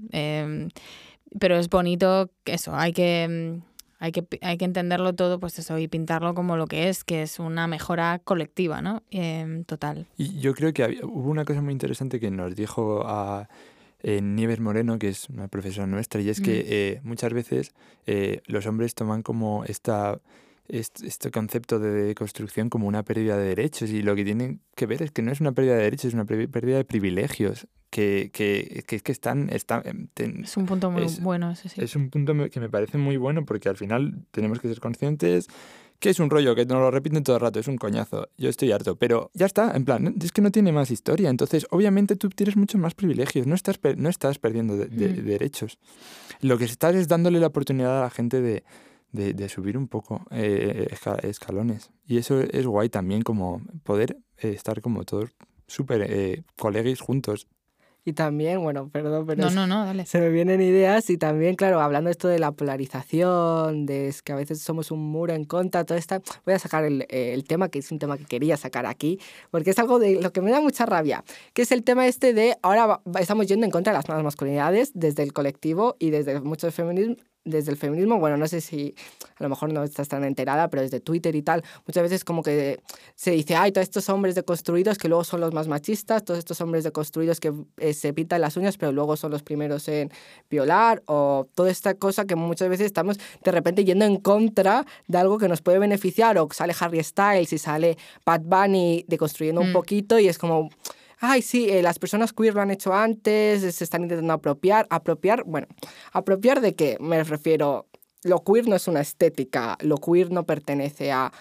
Pero es bonito eso, hay que, hay que, hay que entenderlo todo, pues eso, y pintarlo como lo que es, que es una mejora colectiva, ¿no? Total. Y yo creo que hubo una cosa muy interesante que nos dijo a eh, Nieves Moreno, que es una profesora nuestra, y es que mm. eh, muchas veces eh, los hombres toman como esta, este, concepto de construcción como una pérdida de derechos y lo que tienen que ver es que no es una pérdida de derechos, es una pérdida de privilegios. Que, que, que, que están, están es un punto muy bueno ese sí. Es un punto que me parece muy bueno porque al final tenemos que ser conscientes que es un rollo que nos lo repiten todo el rato, es un coñazo, yo estoy harto, pero ya está, en plan, es que no tiene más historia, entonces obviamente tú tienes muchos más privilegios, no estás, no estás perdiendo de, mm. derechos. Lo que estás es dándole la oportunidad a la gente de, de, subir un poco eh, escalones. Y eso es guay también, como poder eh, estar como todos súper eh, colegas juntos. Y también, bueno, perdón, pero no, no, no, se me vienen ideas y también, claro, hablando esto de la polarización, de que a veces somos un muro en contra, todo esto, voy a sacar el, el, tema, que es un tema que quería sacar aquí, porque es algo de lo que me da mucha rabia, que es el tema este de ahora estamos yendo en contra de las nuevas masculinidades desde el colectivo y desde muchos feminismos desde el feminismo, bueno, no sé si a lo mejor no estás tan enterada, pero desde Twitter y tal, muchas veces como que se dice, ay, todos estos hombres deconstruidos que luego son los más machistas, todos estos hombres deconstruidos que eh, se pintan las uñas, pero luego son los primeros en violar, o toda esta cosa que muchas veces estamos de repente yendo en contra de algo que nos puede beneficiar, o sale Harry Styles y sale Pat Bunny deconstruyendo un mm. poquito y es como ay, sí, eh, las personas queer lo han hecho antes, se están intentando apropiar. ¿Apropiar? Bueno, ¿apropiar de qué? Me refiero, lo queer no es una estética, lo queer no pertenece a...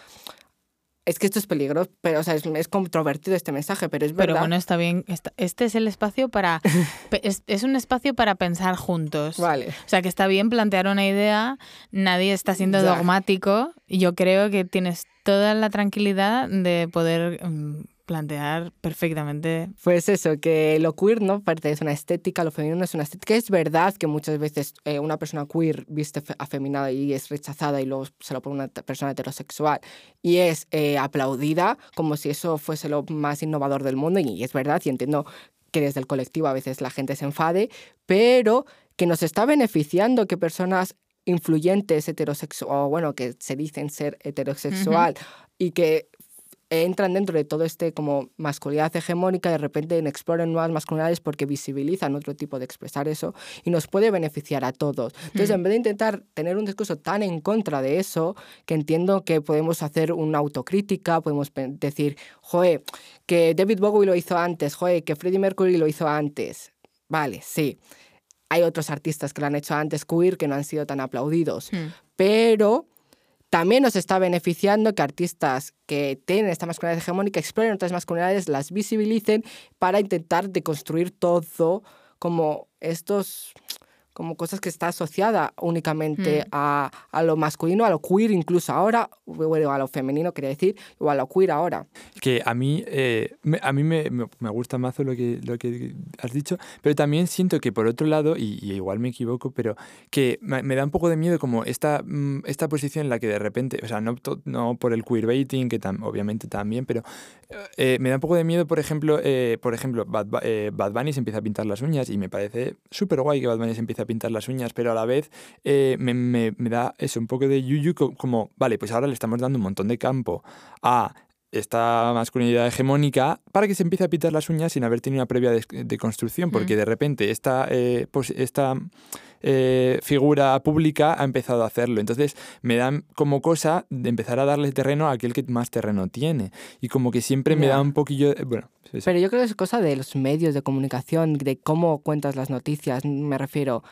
Es que esto es peligroso, pero o sea, es, controvertido este mensaje, pero es verdad. Pero bueno, está bien. Este es el espacio para. es, un espacio para pensar juntos. Vale. O sea, que está bien plantear una idea, nadie está siendo dogmático. Y yo creo que tienes toda la tranquilidad de poder mm, plantear perfectamente. Pues eso, que lo queer no pertenece a una estética, lo femenino es una estética. Es verdad que muchas veces eh, una persona queer viste afeminada y es rechazada y luego se lo pone una persona heterosexual y es eh, aplaudida como si eso fuese lo más innovador del mundo y es verdad y entiendo que desde el colectivo a veces la gente se enfade, pero que nos está beneficiando que personas influyentes heterosexuales, o bueno, que se dicen ser heterosexual y que entran dentro de todo este como masculinidad hegemónica, de repente exploran nuevas masculinidades porque visibilizan otro tipo de expresar eso y nos puede beneficiar a todos. Entonces, en vez de intentar tener un discurso tan en contra de eso, que entiendo que podemos hacer una autocrítica, podemos decir, joe, que David Bowie lo hizo antes, joe, que Freddie Mercury lo hizo antes. Vale, sí. Hay otros artistas que lo han hecho antes queer que no han sido tan aplaudidos, pero también nos está beneficiando que artistas que tienen esta masculinidad hegemónica exploren otras masculinidades, las visibilicen para intentar deconstruir todo como estos como cosas que está asociada únicamente mm. a, a, lo masculino, a lo queer incluso ahora, bueno, a lo femenino quería decir, o a lo queer ahora. Que a mí, eh, me, a mí me, me, gusta más lo que, lo que has dicho, pero también siento que por otro lado, y, igual me equivoco, pero que me, da un poco de miedo como esta, mm, esta posición en la que de repente, o sea, no, no por el queerbaiting, que obviamente también, pero eh, me da un poco de miedo, por ejemplo, eh, por ejemplo Bad, Bad Bunny se empieza a pintar las uñas y me parece súper guay que Bad Bunny se empiece a pintar las uñas, pero a la vez eh, me, me, da eso, un poco de yuyu, como, vale, pues ahora le estamos dando un montón de campo a esta masculinidad hegemónica para que se empiece a pintar las uñas sin haber tenido una previa de, construcción, porque de repente esta, eh, pues esta eh, figura pública ha empezado a hacerlo. Entonces me dan como cosa de empezar a darle terreno a aquel que más terreno tiene. Y como que siempre me da un poquillo... Bueno, Pero yo creo que es cosa de los medios de comunicación, de cómo cuentas las noticias, me refiero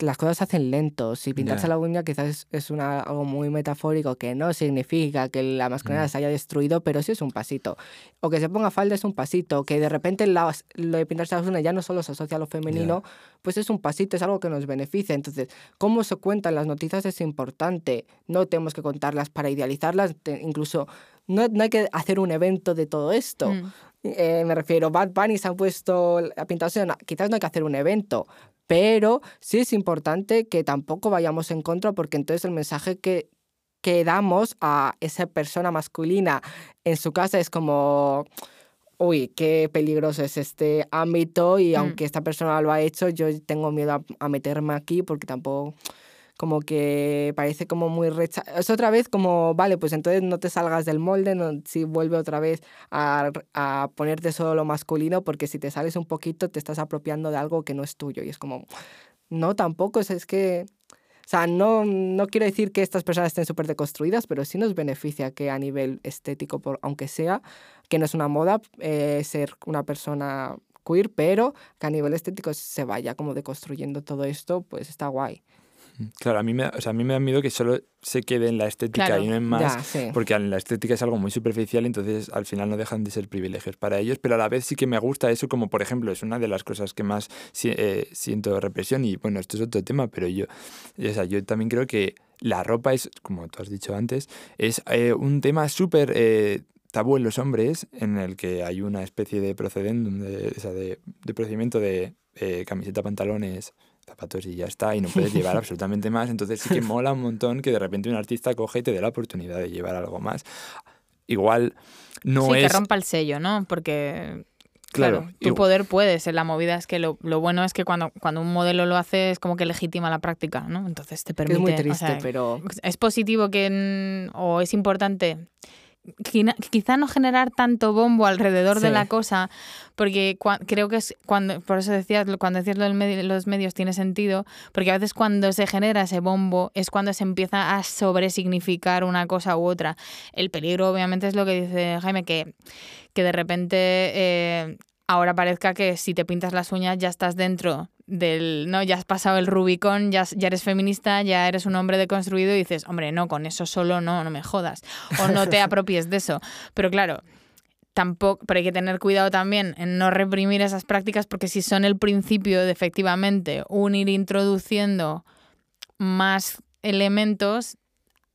las cosas se hacen lentos. Si pintarse la uña quizás es, una, algo muy metafórico que no significa que la masculinidad mm. se haya destruido, pero sí es un pasito. O que se ponga falda es un pasito. Que de repente lo de pintarse la uña ya no solo se asocia a lo femenino, pues es un pasito, es algo que nos beneficia. Entonces, cómo se cuentan las noticias es importante. No tenemos que contarlas para idealizarlas, incluso no, no, hay que hacer un evento de todo esto. Mm. Eh, me refiero, Bad Bunny se ha puesto a pintarse, quizás no hay que hacer un evento, pero sí es importante que tampoco vayamos en contra porque entonces el mensaje que, que damos a esa persona masculina en su casa es como uy, qué peligroso es este ámbito y mm. aunque esta persona lo ha hecho, yo tengo miedo a, meterme aquí porque tampoco como que parece como muy recha es otra vez como vale pues entonces no te salgas del molde no, si vuelve otra vez a, a, ponerte solo lo masculino porque si te sales un poquito te estás apropiando de algo que no es tuyo y es como no tampoco es, es que o sea, no, no quiero decir que estas personas estén súper deconstruidas, pero sí nos beneficia que a nivel estético, por, aunque sea, que no es una moda eh, ser una persona queer, pero que a nivel estético se vaya como deconstruyendo todo esto, pues está guay. Claro, a mí, me, o sea, a mí me da miedo que solo se quede en la estética y no en más, porque la estética es algo muy superficial, entonces al final no dejan de ser privilegios para ellos, pero a la vez sí que me gusta eso, como por ejemplo, es una de las cosas que más eh, siento represión, y bueno, esto es otro tema, pero yo, o sea, yo también creo que la ropa es, como tú has dicho antes, es eh, un tema súper... Eh, tabú en los hombres, en el que hay una especie de procedimiento de, de, de procedimiento de camiseta, pantalones, zapatos y ya está, y no puedes llevar absolutamente más. Entonces sí que mola un montón que de repente un artista coge y te dé la oportunidad de llevar algo más. Igual no sí, es... que rompa el sello, ¿no? Porque... Claro, tu poder puede ser. La movida es que lo, lo, bueno es que cuando, cuando un modelo lo hace es como que legitima la práctica, ¿no? Entonces te permite. Es muy triste, pero. Es positivo que. o es importante quizá no generar tanto bombo alrededor de la cosa, porque creo que es cuando, por eso decías, cuando decías lo de los medios tiene sentido, porque a veces cuando se genera ese bombo es cuando se empieza a sobresignificar una cosa u otra. El peligro obviamente es lo que dice Jaime, que, que de repente eh, ahora parezca que si te pintas las uñas ya estás dentro del, no, ya has pasado el Rubicón, ya, ya eres feminista, ya eres un hombre deconstruido y dices, hombre, no, con eso solo no, no me jodas. O no te apropies de eso. Pero claro, tampoco, pero hay que tener cuidado también en no reprimir esas prácticas porque si son el principio de efectivamente un ir introduciendo más elementos,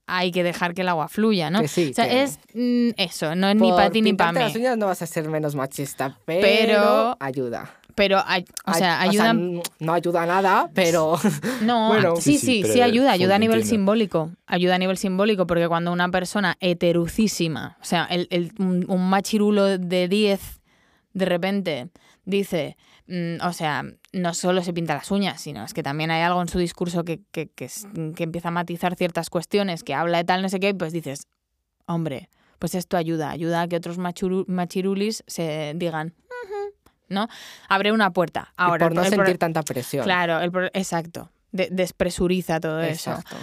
hay que dejar que el agua fluya, ¿no? Que sí, o sea, que- es mm, eso, no es ni para ti ni para las mí. uñas no vas a ser menos machista, pero, Pero- ayuda. Pero, ay- o sea, Ay- ayuda... no ayuda a nada, pero No, Bueno. sí, Sí, sí, ayuda, ayuda a nivel entiendo. simbólico. Ayuda a nivel simbólico, porque cuando una persona heterucísima, o sea, el, el- un, un machirulo de 10, de repente dice, mm, o sea, no solo se pinta las uñas, sino es que también hay algo en su discurso que, que, que es- que empieza a matizar ciertas cuestiones, que habla de tal, no sé qué, pues dices, hombre, pues esto ayuda, ayuda a que otros machuru- machirulis se digan, ¿no? Abre una puerta. y Ahora, por no sentir tanta presión. Claro, el exacto. De- despresuriza todo eso. Exacto.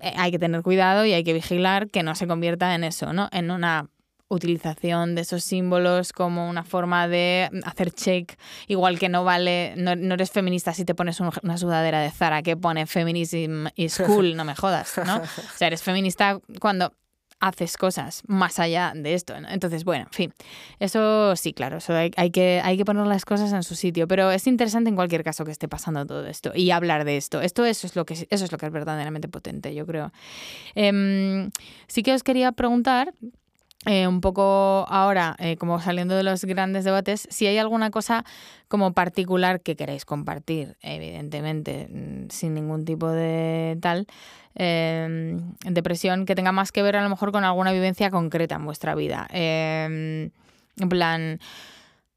Eh, hay que tener cuidado y hay que vigilar que no se convierta en eso, ¿no? En una utilización de esos símbolos como una forma de hacer check, igual que no vale, no, no eres feminista si te pones un- una sudadera de Zara que pone feminism is cool, no me jodas, ¿no? O sea, eres feminista cuando haces cosas más allá de esto. Entonces, bueno, en fin, eso sí, claro, eso hay, hay que, hay que poner las cosas en su sitio, pero es interesante en cualquier caso que esté pasando todo esto y hablar de esto. Esto eso es lo que, eso es, lo que es verdaderamente potente, yo creo. Em, sí que os quería preguntar, eh, un poco ahora, eh, como saliendo de los grandes debates, si hay alguna cosa como particular que queréis compartir, evidentemente, mm, sin ningún tipo de tal, eh, depresión, que tenga más que ver a lo mejor con alguna vivencia concreta en vuestra vida. Eh, en plan,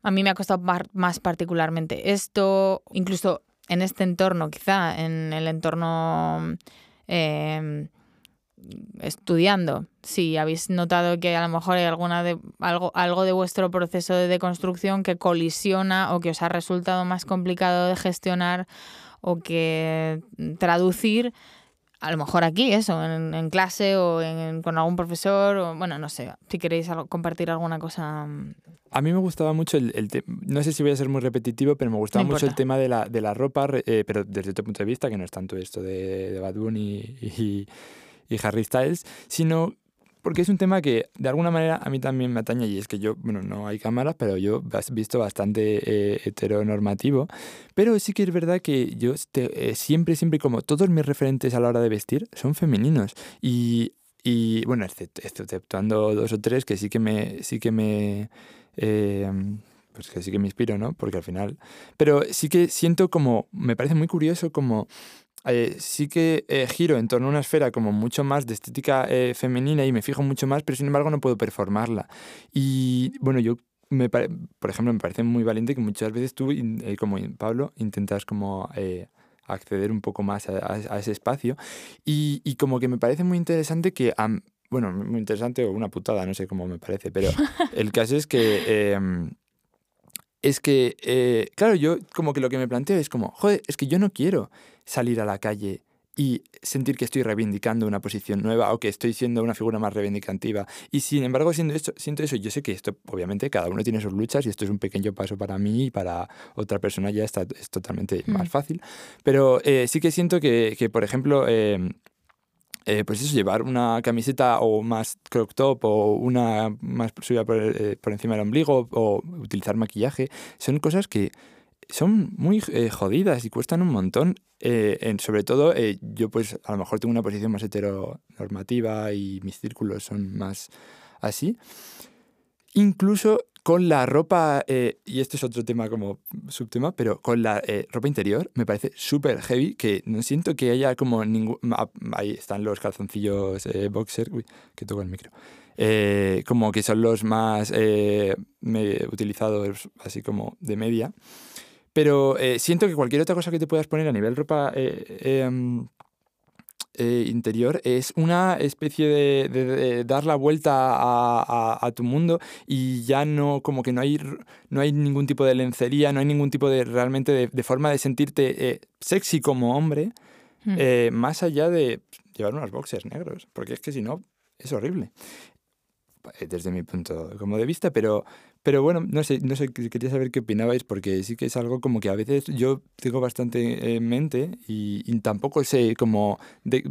a mí me ha costado más particularmente esto, incluso en este entorno, quizá, en el entorno eh, estudiando. Si habéis notado que a lo mejor hay alguna de, algo, algo de vuestro proceso de deconstrucción que colisiona o que os ha resultado más complicado de gestionar o que traducir, a lo mejor aquí, eso, en, en clase o en- con algún profesor, o bueno, no sé, si queréis algo- compartir alguna cosa. mm, A mí me gustaba mucho el, el no sé si voy a ser muy repetitivo, pero me gustaba No mucho el tema de la, de la ropa, eh, pero desde otro punto de vista, que no es tanto esto de, de Bad Bunny y, y Harry Styles, sino porque es un tema que de alguna manera a mí también me atañe y es que yo, bueno, no hay cámaras, pero yo he visto bastante eh, heteronormativo, pero sí que es verdad que yo eh, siempre, siempre como todos mis referentes a la hora de vestir son femeninos y, y bueno, except- exceptuando dos o tres que sí que me, sí que me, eh, pues que sí que me inspiro, ¿no? Porque al final, pero sí que siento como, me parece muy curioso como eh, sí que eh, giro en torno a una esfera como mucho más de estética eh, femenina y me fijo mucho más, pero sin embargo no puedo performarla. Y bueno, yo, me por ejemplo, me parece muy valiente que muchas veces tú, eh, como Pablo, intentas como eh, acceder un poco más a, a- a ese espacio y, y como que me parece muy interesante que... am- bueno, muy interesante o una putada, no sé cómo me parece, pero el caso es que... em, es que, eh, claro, yo como que lo que me planteo es como, joder, es que yo no quiero salir a la calle y sentir que estoy reivindicando una posición nueva o que estoy siendo una figura más reivindicativa. Y sin embargo, siendo esto, siento eso, yo sé que esto, obviamente, cada uno tiene sus luchas y esto es un pequeño paso para mí y para otra persona ya está, es totalmente Mm. más fácil. Pero eh, sí que siento que, que, por ejemplo, eh, eh, pues eso, llevar una camiseta o más crop top o una más subida por, eh, por encima del ombligo o utilizar maquillaje, son cosas que son muy eh, jodidas y cuestan un montón. Eh, en- sobre todo, eh, yo pues a lo mejor tengo una posición más heteronormativa y mis círculos son más así. Incluso con la ropa, eh, y esto es otro tema como subtema, pero con la eh, ropa interior me parece súper heavy, que no siento que haya como ningún... ah, Ahí están los calzoncillos eh, boxer, uy, que toco el micro. Como que son los más me- utilizados así como de media. Pero eh, siento que cualquier otra cosa que te puedas poner a nivel ropa eh, eh, mm, eh, interior es una especie de, de- de dar la vuelta a, a- a tu mundo y ya no, como que no hay, no hay ningún tipo de lencería, no hay ningún tipo de realmente de, de forma de sentirte eh, sexy como hombre, Hmm. más allá de llevar unos boxers negros, porque es que si no, es horrible. Desde mi punto como de vista, pero, pero bueno, no sé, no sé, que- quería saber qué opinabais, porque sí que es algo como que a veces yo tengo bastante en mente y, y tampoco sé cómo de-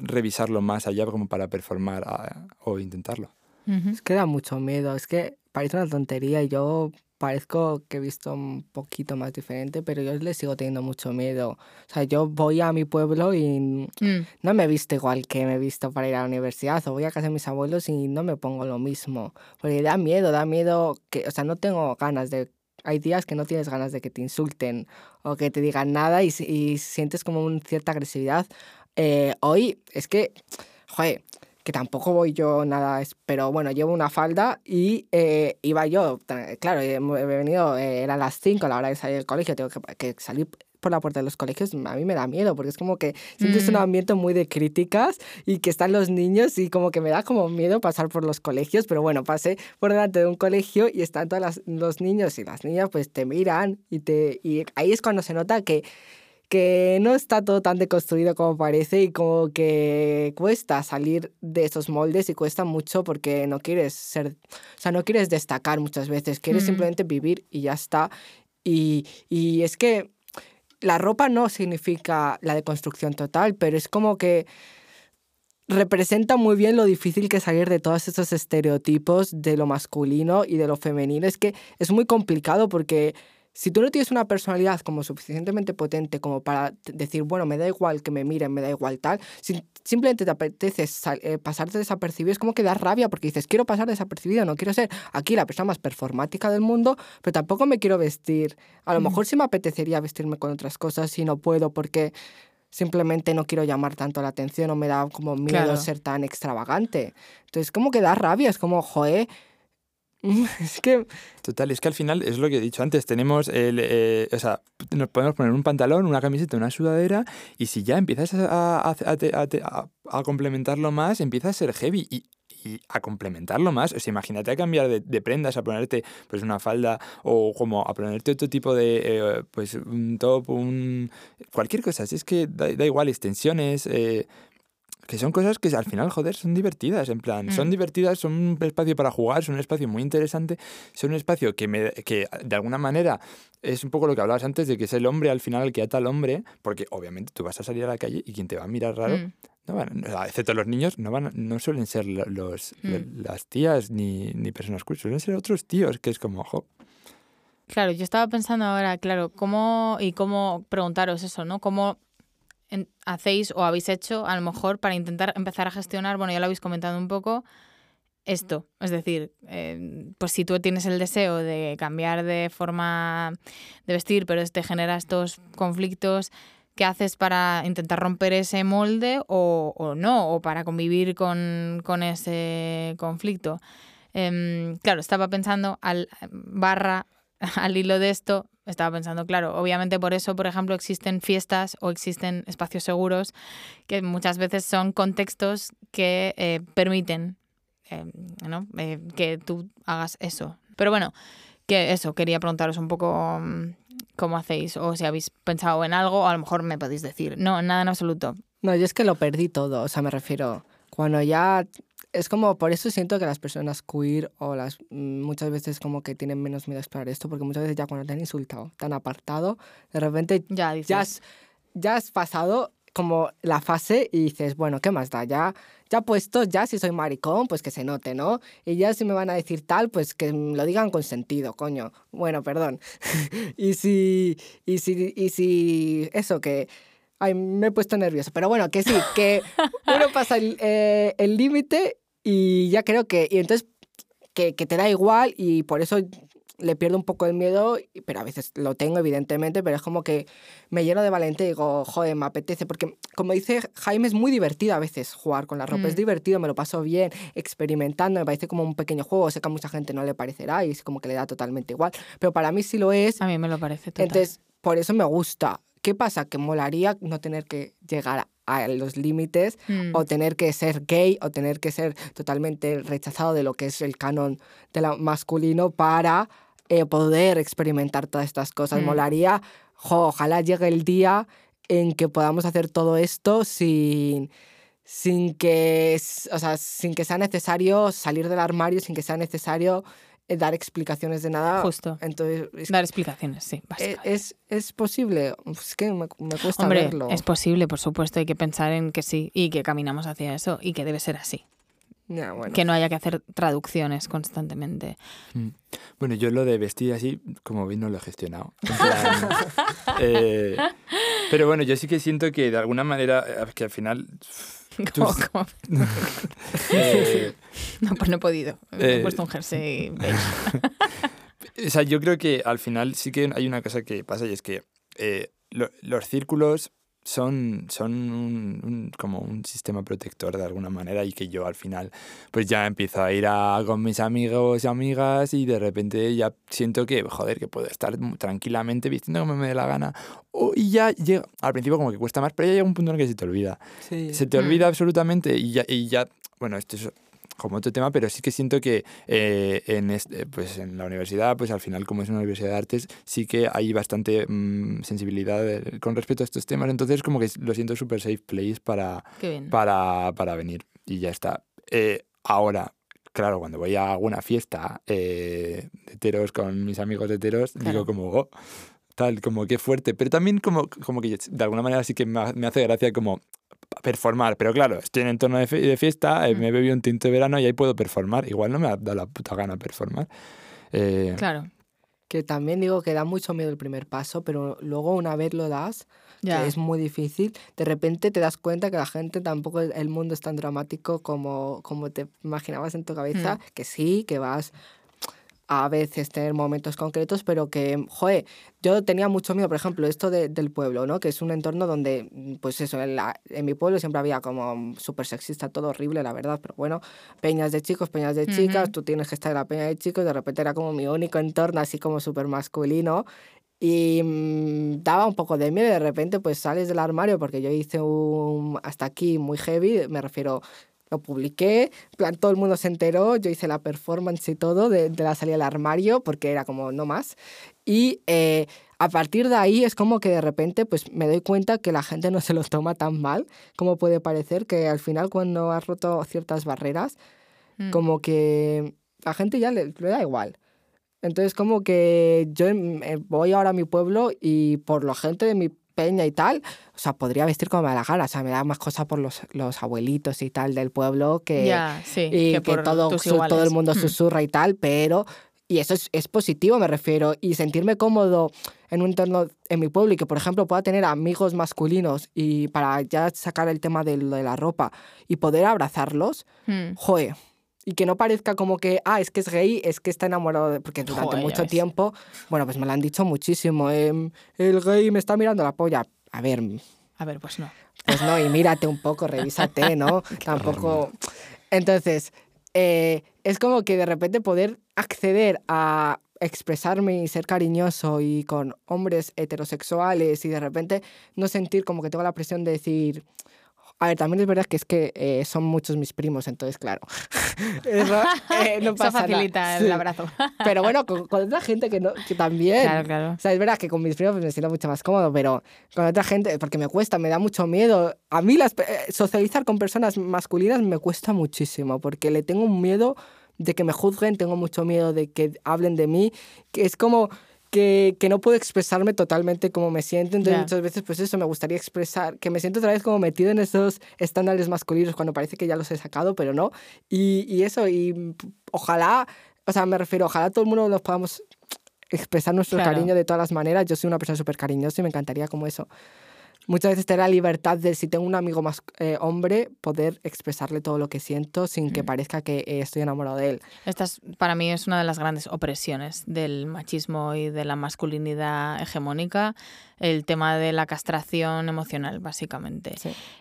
revisarlo más allá como para performar ah, o intentarlo. Ujú. Es que da mucho miedo, es que parece una tontería y yo parezco que he visto un poquito más diferente, pero yo le sigo teniendo mucho miedo. O sea, yo voy a mi pueblo y mm. no me visto igual que me he visto para ir a la universidad, o voy a casa de mis abuelos y no me pongo lo mismo. Porque da miedo, da miedo que, o sea, no tengo ganas de hay días que no tienes ganas de que te insulten o que te digan nada y, y sientes como una cierta agresividad. Eh, hoy es que, joder, que tampoco voy yo nada, pero bueno, llevo una falda y eh, iba yo, claro, he venido, eh, era las 5 a la hora de salir del colegio, tengo que, salir por la puerta de los colegios, a mí me da miedo, porque es como que sientes un mm. ambiente muy de críticas y que están los niños y como que me da como miedo pasar por los colegios, pero bueno, pasé por delante de un colegio y están todos los niños y las niñas pues te miran y, te, y ahí es cuando se nota que que no está todo tan deconstruido como parece y como que cuesta salir de esos moldes y cuesta mucho porque no quieres ser, o sea, no quieres destacar muchas veces, quieres mm. simplemente vivir y ya está. Y, y es que la ropa no significa la deconstrucción total, pero es como que representa muy bien lo difícil que salir de todos esos estereotipos de lo masculino y de lo femenino. Es que es muy complicado porque si tú no tienes una personalidad como suficientemente potente como para decir, bueno, me da igual que me miren, me da igual tal, si simplemente te apetece eh, pasarte desapercibido, es como que da rabia porque dices, quiero pasar desapercibido, no quiero ser aquí la persona más performática del mundo, pero tampoco me quiero vestir. A lo mm. mejor sí me apetecería vestirme con otras cosas y no puedo porque simplemente no quiero llamar tanto la atención o me da como miedo ser tan extravagante. Entonces, como que da rabia, es como, joe, es que... Total, es que al final es lo que he dicho antes, tenemos el... Eh, o sea, nos podemos poner un pantalón, una camiseta, una sudadera y si ya empiezas a, a, complementarlo más, empieza a ser heavy y, a complementarlo más. O sea, imagínate a cambiar de, prendas, a ponerte pues una falda o como a ponerte otro tipo de, eh, pues un top, un... cualquier cosa. Si es que da, igual, extensiones, eh, que son cosas que al final, joder, son divertidas, en plan, son mm. divertidas, son un espacio para jugar, son un espacio muy interesante, son un espacio que, me, que de alguna manera es un poco lo que hablabas antes de que es el hombre al final el que ata al hombre, porque obviamente tú vas a salir a la calle y quien te va a mirar raro, mm. no van, excepto los niños, no, van, no suelen ser los, mm. las tías ni, ni personas queer, suelen ser otros tíos, que es como, ojo. Claro, yo estaba pensando ahora, claro, cómo y cómo preguntaros eso, ¿no? ¿Cómo hacéis o habéis hecho a lo mejor para intentar empezar a gestionar, bueno, ya lo habéis comentado un poco, esto. Es decir, eh, pues si tú tienes el deseo de cambiar de forma de vestir, pero te genera estos conflictos, ¿qué haces para intentar romper ese molde o, no? O para convivir con, ese conflicto. Em, claro, estaba pensando al barra al hilo de esto, estaba pensando, claro, obviamente por eso, por ejemplo, existen fiestas o existen espacios seguros que muchas veces son contextos que eh, permiten eh, eh, que tú hagas eso. Pero bueno, que eso, quería preguntaros un poco mm, cómo hacéis o si habéis pensado en algo o a lo mejor me podéis decir. No, nada en absoluto. No, yo es que lo perdí todo, o sea, me refiero, cuando ya es como, por eso siento que las personas queer o las mm, muchas veces como que tienen menos miedo a explorar esto, porque muchas veces ya cuando te han insultado, te han apartado, de repente ya, ya, has, ya has pasado como la fase y dices, bueno, ¿qué más da? Ya, ya puesto, ya si soy maricón, pues que se note, ¿no? Y ya si me van a decir tal, pues que lo digan con sentido, coño. Bueno, perdón. y si, y si, y si, eso, que Ay, me he puesto nervioso. Pero bueno, que sí, que uno pasa eh, el límite y ya creo que. Y entonces, que, que, te da igual y por eso le pierdo un poco el miedo, pero a veces lo tengo, evidentemente, pero es como que me lleno de valentía y digo, joder, me apetece. Porque, como dice Jaime, es muy divertido a veces jugar con la ropa. Es mm. divertido, me lo paso bien, experimentando, me parece como un pequeño juego. Sé que a mucha gente no le parecerá y es como que le da totalmente igual. Pero para mí sí lo es. A mí me lo parece total. Entonces, por eso me gusta. ¿Qué pasa? Que molaría no tener que llegar a los límites mm. o tener que ser gay o tener que ser totalmente rechazado de lo que es el canon de la masculino para eh, poder experimentar todas estas cosas. Mm. Molaría, ojalá llegue el día en que podamos hacer todo esto sin, sin, que, o sea, sin que sea necesario salir del armario, sin que sea necesario dar explicaciones de nada. Justo. Entonces, dar explicaciones, sí. Eh, es, es, posible. Es que me, me cuesta Hombre, verlo. Es posible, por supuesto. Hay que pensar en que sí y que caminamos hacia eso y que debe ser así. Que no haya que hacer traducciones constantemente. Mm. Bueno, yo lo de vestir así, como veis, no lo he gestionado. Eh, pero bueno, yo sí que siento que de alguna manera, eh, que al final... ¿Cómo, eh, no, pues no he podido. he puesto un jersey o sea, yo creo que al final sí que hay una cosa que pasa y es que los círculos son, son un, como un sistema protector de alguna manera y que yo al final pues ya empiezo a ir a, con mis amigos y amigas y de repente ya siento que, joder, que puedo estar tranquilamente vistiendo como me dé la gana. y ya llega, al principio como que cuesta más, pero ya llega un punto en el que se te olvida. Se te olvida mm. absolutamente y ya, y ya, bueno, esto es como otro tema, pero sí que siento que eh, en, este, pues en la universidad, pues al final como es una universidad de artes, sí que hay bastante mm, sensibilidad con respecto a estos temas, entonces como que lo siento súper safe place para, para, para venir y ya está. Eh, ahora, claro, cuando voy a alguna fiesta eh, de heteros con mis amigos heteros, digo como, oh, tal, como qué fuerte, pero también como, como que de alguna manera sí que me hace gracia como performar. Pero claro, estoy en entorno de, de fiesta, eh, me he bebido un tinto de verano y ahí puedo performar. Igual no me ha dado la puta gana performar. Eh, claro. Que también digo que da mucho miedo el primer paso, pero luego una vez lo das, que es muy difícil, de repente te das cuenta que la gente tampoco, el mundo es tan dramático como, como te imaginabas en tu cabeza, mm. que sí, que vas a veces tener momentos concretos, pero que, joder, yo tenía mucho miedo, por ejemplo, esto del pueblo, ¿no? Que es un entorno donde, pues eso, en, la, en mi pueblo siempre había como súper sexista, todo horrible, la verdad, pero bueno, peñas de chicos, peñas de chicas, tú tienes que estar en la peña de chicos, de repente era como mi único entorno, así como súper masculino, y mm, daba un poco de miedo, de repente pues sales del armario, porque yo hice un, hasta aquí muy heavy, me refiero lo publiqué, plan, todo el mundo se enteró, yo hice la performance y todo de, de la salida del armario, porque era como no más. Y eh, a partir de ahí es como que de repente pues me doy cuenta que la gente no se lo toma tan mal como puede parecer, que al final cuando has roto ciertas barreras, mm. como que la gente ya le, le da igual. Entonces como que yo eh, voy ahora a mi pueblo y por la gente de mi peña y tal, o sea, podría vestir como me da la gana, o sea, me da más cosas por los, los abuelitos y tal del pueblo que, y que, todo, todo el mundo hmm. susurra y tal, pero y eso es, es, positivo, me refiero. Y sentirme cómodo en un entorno en mi pueblo y que, por ejemplo, pueda tener amigos masculinos y para ya sacar el tema de, de la ropa y poder abrazarlos, hmm. joe, y que no parezca como que, ah, es que es gay, es que está enamorado, de... porque durante mucho tiempo, bueno, pues me lo han dicho muchísimo, em, el gay me está mirando la polla. A ver. A ver, pues no. Pues no, y mírate un poco, revísate, ¿no? Tampoco. Entonces, eh, es como que de repente poder acceder a expresarme y ser cariñoso y con hombres heterosexuales y de repente no sentir como que tengo la presión de decir, a ver, también es verdad que es que eh, son muchos mis primos, entonces, claro. Eso, eh, no pasa facilita el abrazo. pero bueno, con, otra gente que, no, que también. Claro, claro. O sea, es verdad que con mis primos pues, me siento mucho más cómodo, pero con otra gente, porque me cuesta, me da mucho miedo. A mí las, eh, socializar con personas masculinas me cuesta muchísimo, porque le tengo un miedo de que me juzguen, tengo mucho miedo de que hablen de mí, que es como que, que, no puedo expresarme totalmente como me siento. Entonces, muchas veces, pues eso, me gustaría expresar, que me siento otra vez como metido en esos estándares masculinos cuando parece que ya los he sacado, pero no. Y, y eso, y ojalá, o sea, me refiero, ojalá todo el mundo nos podamos expresar nuestro cariño de todas las maneras. Yo soy una persona súper cariñosa y me encantaría como eso muchas veces tener la libertad de, si tengo un amigo más eh, hombre, poder expresarle todo lo que siento sin que parezca que eh, estoy enamorado de él. Esta para mí es una de las grandes opresiones del machismo y de la masculinidad hegemónica, el tema de la castración emocional, básicamente.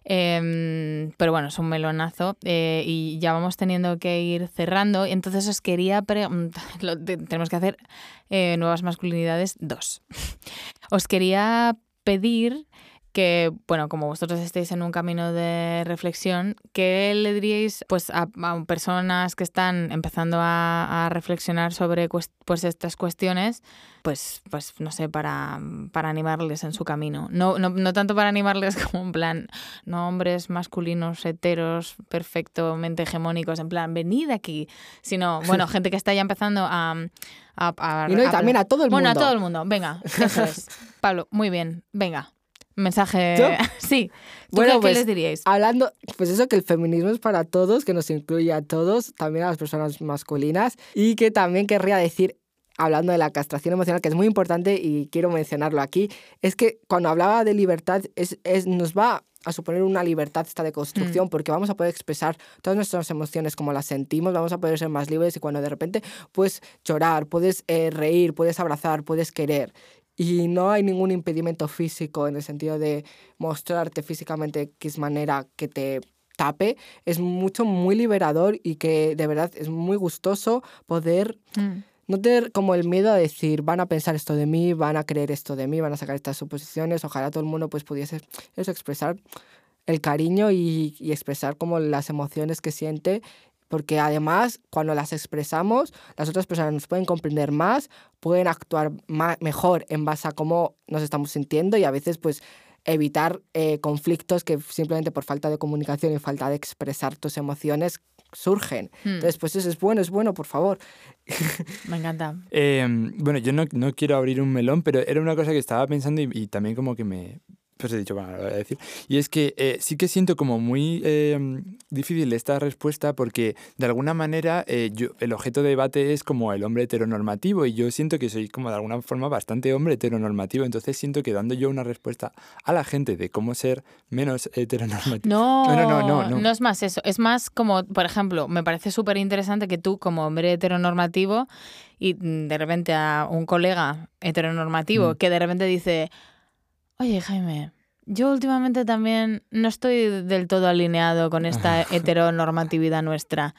Em, pero bueno, es un melonazo eh, y ya vamos teniendo que ir cerrando. Entonces os quería preguntar, tenemos que hacer nuevas masculinidades dos. Os quería pedir que, bueno, como vosotros estáis en un camino de reflexión, ¿qué le diríais pues, a, personas que están empezando a, reflexionar sobre pues, estas cuestiones? Pues, pues no sé, para, para animarles en su camino. No, no, no, tanto para animarles como en plan, no hombres masculinos, heteros, perfectamente hegemónicos, en plan, venid aquí, sino, bueno, gente que está ya empezando a... y, también a todo el mundo. Bueno, a todo el mundo, venga, eso es. Pablo, muy bien, venga mensaje. sí. bueno, qué, pues, les diríais? Hablando, pues eso, que el feminismo es para todos, que nos incluye a todos, también a las personas masculinas, y que también querría decir hablando de la castración emocional, que es muy importante y quiero mencionarlo aquí, es que cuando hablaba de libertad, es, es, nos va a suponer una libertad esta de construcción, mm. porque vamos a poder expresar todas nuestras emociones como las sentimos, vamos a poder ser más libres y cuando de repente puedes llorar, puedes eh, reír, puedes abrazar, puedes querer. Y no hay ningún impedimento físico en el sentido de mostrarte físicamente qué es manera que te tape, es mucho, muy liberador y que de verdad es muy gustoso poder... Mm. no tener como el miedo a decir, van a pensar esto de mí, van a creer esto de mí, van a sacar estas suposiciones, ojalá todo el mundo pues pudiese eso, expresar el cariño y, expresar como las emociones que siente, porque además cuando las expresamos, las otras personas nos pueden comprender más, pueden actuar mejor en base a cómo nos estamos sintiendo y a veces pues evitar eh, conflictos que simplemente por falta de comunicación y falta de expresar tus emociones surgen. Hmm. Entonces, pues eso es bueno, es bueno, por favor. Me encanta. Em, bueno, yo no, no, quiero abrir un melón, pero era una cosa que estaba pensando y también como que me, pues he dicho, bueno, lo voy a decir. Y es que eh, sí que siento como muy eh, difícil esta respuesta porque de alguna manera eh, yo, el objeto de debate es como el hombre heteronormativo y yo siento que soy como de alguna forma bastante hombre heteronormativo. Entonces siento que dando yo una respuesta a la gente de cómo ser menos heteronormativo. No, no, no, no, no, no. es más eso. Es más como, por ejemplo, me parece súper interesante que tú como hombre heteronormativo y de repente a un colega heteronormativo mm. que de repente dice Oye, Jaime, yo últimamente también no estoy del todo alineado con esta heteronormatividad nuestra.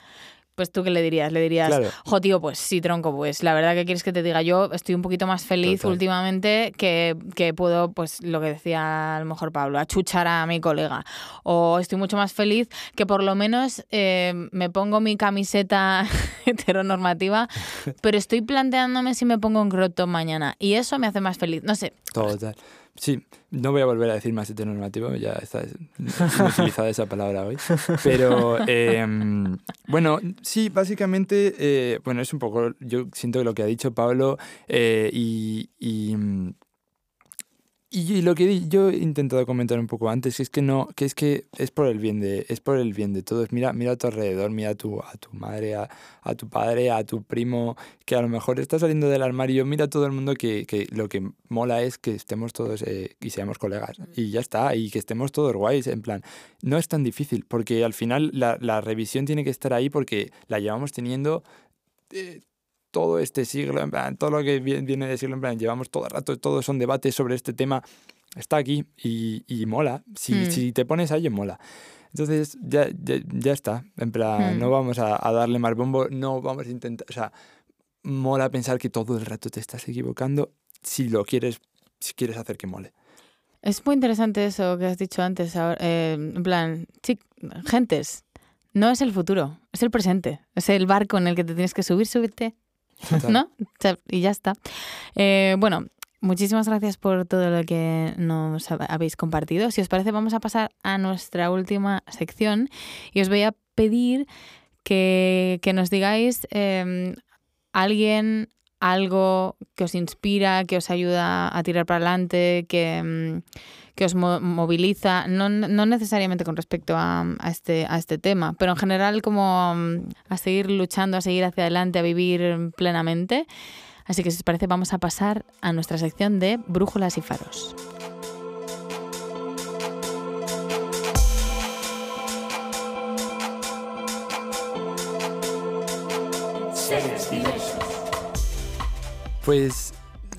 Pues tú qué le dirías? Le dirías, jo, tío, pues sí, tronco, pues la verdad que quieres que te diga, yo estoy un poquito más feliz últimamente que, que, puedo, pues lo que decía a lo mejor Pablo, achuchar a mi colega. O estoy mucho más feliz que por lo menos eh, me pongo mi camiseta heteronormativa, pero estoy planteándome si me pongo un crop mañana. Y eso me hace más feliz. No sé. Total. Sí, no voy a volver a decir más heteronormativo, ya está utilizada esa palabra hoy. Pero em, bueno, sí, básicamente, eh, bueno, es un poco, yo siento lo que ha dicho Pablo eh, y, y mm, y lo que yo he intentado comentar un poco antes es que no, que es que es por el bien de, es por el bien de todos. Mira, mira a tu alrededor, mira a tu, a tu madre, a, tu padre, a tu primo, que a lo mejor está saliendo del armario. Mira a todo el mundo que, que lo que mola es que estemos todos eh, y seamos colegas. Y ya está, y que estemos todos guays. En plan, no es tan difícil, porque al final la, la revisión tiene que estar ahí porque la llevamos teniendo eh, todo este siglo, en plan, todo lo que viene de siglo, en plan, llevamos todo el rato, todos son debates sobre este tema, está aquí y, y mola. Si, hmm. si, te pones a ello, mola. Entonces, ya, ya, está. En plan, no hmm. vamos a, a, darle más bombo, no vamos a intentar. O sea, mola pensar que todo el rato te estás equivocando si lo quieres, si quieres hacer que mole. Es muy interesante eso que has dicho antes. Eh, en plan, gentes, no es el futuro, es el presente. Es el barco en el que te tienes que subir, ¿no? Y ya está. Eh, bueno, muchísimas gracias por todo lo que nos habéis compartido. Si os parece, vamos a pasar a nuestra última sección y os voy a pedir que, nos digáis eh, alguien, algo que os inspira, que os ayuda a tirar para adelante, que, mm, que os moviliza, no, necesariamente con respecto a, este, a este tema, pero en general como mm, a seguir luchando, a seguir hacia adelante, a vivir plenamente. Así que si os parece vamos a pasar a nuestra sección de brújulas y faros. Pues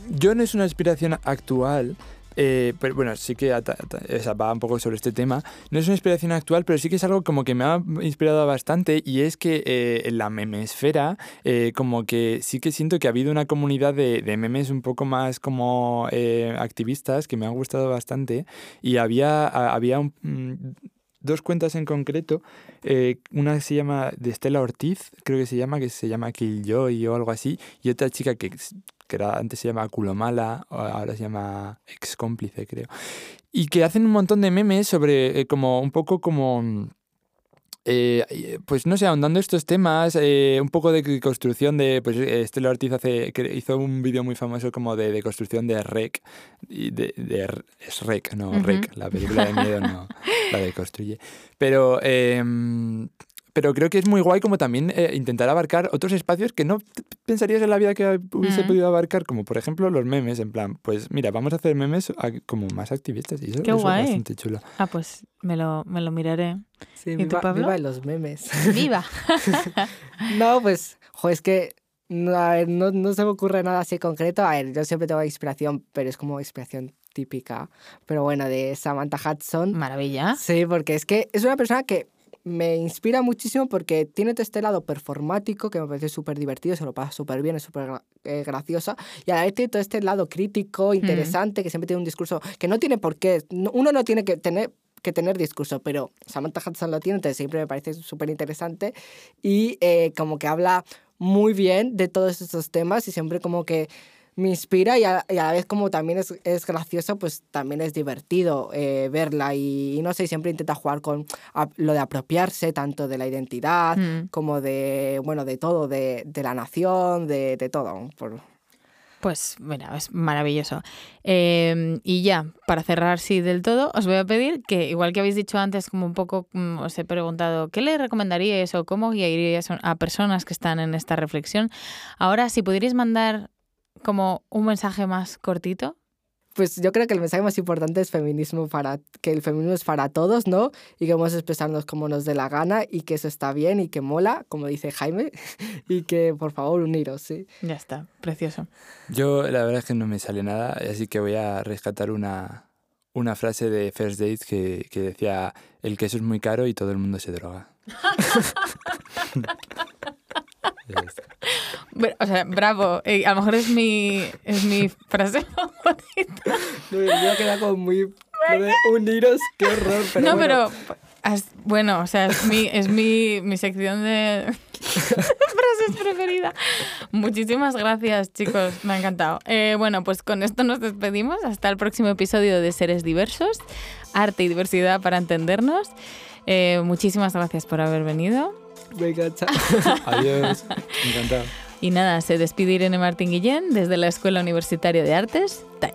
yo no es una inspiración actual, eh, pero bueno, sí que va un poco sobre este tema. No es una inspiración actual, pero sí que es algo como que me ha inspirado bastante y es que eh, en la memesfera, eh, como que sí que siento que ha habido una comunidad de, memes un poco más como activistas que me han gustado bastante y había, había mm, dos cuentas en concreto. una se llama de Estela Ortiz, creo que se llama, que se llama Killjoy o algo así, y otra chica que era, antes se llama Culomala, ahora se llama Ex Cómplice, creo. Y que hacen un montón de memes sobre, eh, como un poco como eh, pues no sé, ahondando estos temas, eh, un poco de construcción de, pues Estela Ortiz hace, hizo un vídeo muy famoso como de, de construcción de REC, de, de, es REC, no REC, la película de miedo no, la de construye. Pero em, pero creo que es muy guay como también eh, intentar abarcar otros espacios que no pensarías en la vida que hubiese podido abarcar, como por ejemplo los memes, en plan, pues mira, vamos a hacer memes como más activistas y eso, Qué guay. es bastante chulo. Ah, pues me lo, me lo miraré. Sí, ¿Y viva, Pablo? viva los memes. ¡Viva! no, pues, jo, es que no, a ver, no, no se me ocurre nada así concreto. A ver, yo siempre tengo inspiración, pero es como inspiración típica. Pero bueno, de Samantha Hudson. Maravilla. Sí, porque es que es una persona que me inspira muchísimo porque tiene todo este lado performático que me parece súper divertido, se lo pasa súper bien, es súper eh, graciosa, y a la vez tiene todo este lado crítico, interesante, que siempre tiene un discurso que no tiene por qué, uno no tiene que tener que tener discurso, pero Samantha Hudson lo tiene, entonces siempre me parece súper interesante y eh, como que habla muy bien de todos estos temas y siempre como que me inspira y a, la vez como también es, es, gracioso, pues también es divertido eh, verla y, no sé, siempre intenta jugar con lo de apropiarse tanto de la identidad mm. como de, bueno, de todo, de, de la nación, de, de todo. Por... Pues mira, es maravilloso. Em, y ya, para cerrar sí del todo, os voy a pedir que, igual que habéis dicho antes, como un poco mm, os he preguntado, ¿qué le recomendaríais o cómo guiaríais a personas que están en esta reflexión? Ahora, si pudierais mandar como un mensaje más cortito? Pues yo creo que el mensaje más importante es feminismo para que el feminismo es para todos, ¿no? Y que vamos a expresarnos como nos dé la gana y que eso está bien y que mola, como dice Jaime, y que por favor uniros, sí. Ya está, precioso. Yo la verdad es que no me sale nada, así que voy a rescatar una, una frase de First Date que, que decía, el queso es muy caro y todo el mundo se droga. O sea, bravo. Eh, a lo mejor es mi, es mi frase favorita. No, me queda como muy... uniros, qué horror. Pero no, bueno. pero... bueno, o sea, es mi, es mi, mi sección de frases preferida. Muchísimas gracias, chicos. Me ha encantado. Eh, bueno, pues con esto nos despedimos. Hasta el próximo episodio de Seres Diversos. Arte y diversidad para entendernos. Eh, muchísimas gracias por haber venido. Venga, chao. Adiós. Encantado. Y nada, se despide Irene Martín Guillén desde la Escuela Universitaria de Artes, TAI.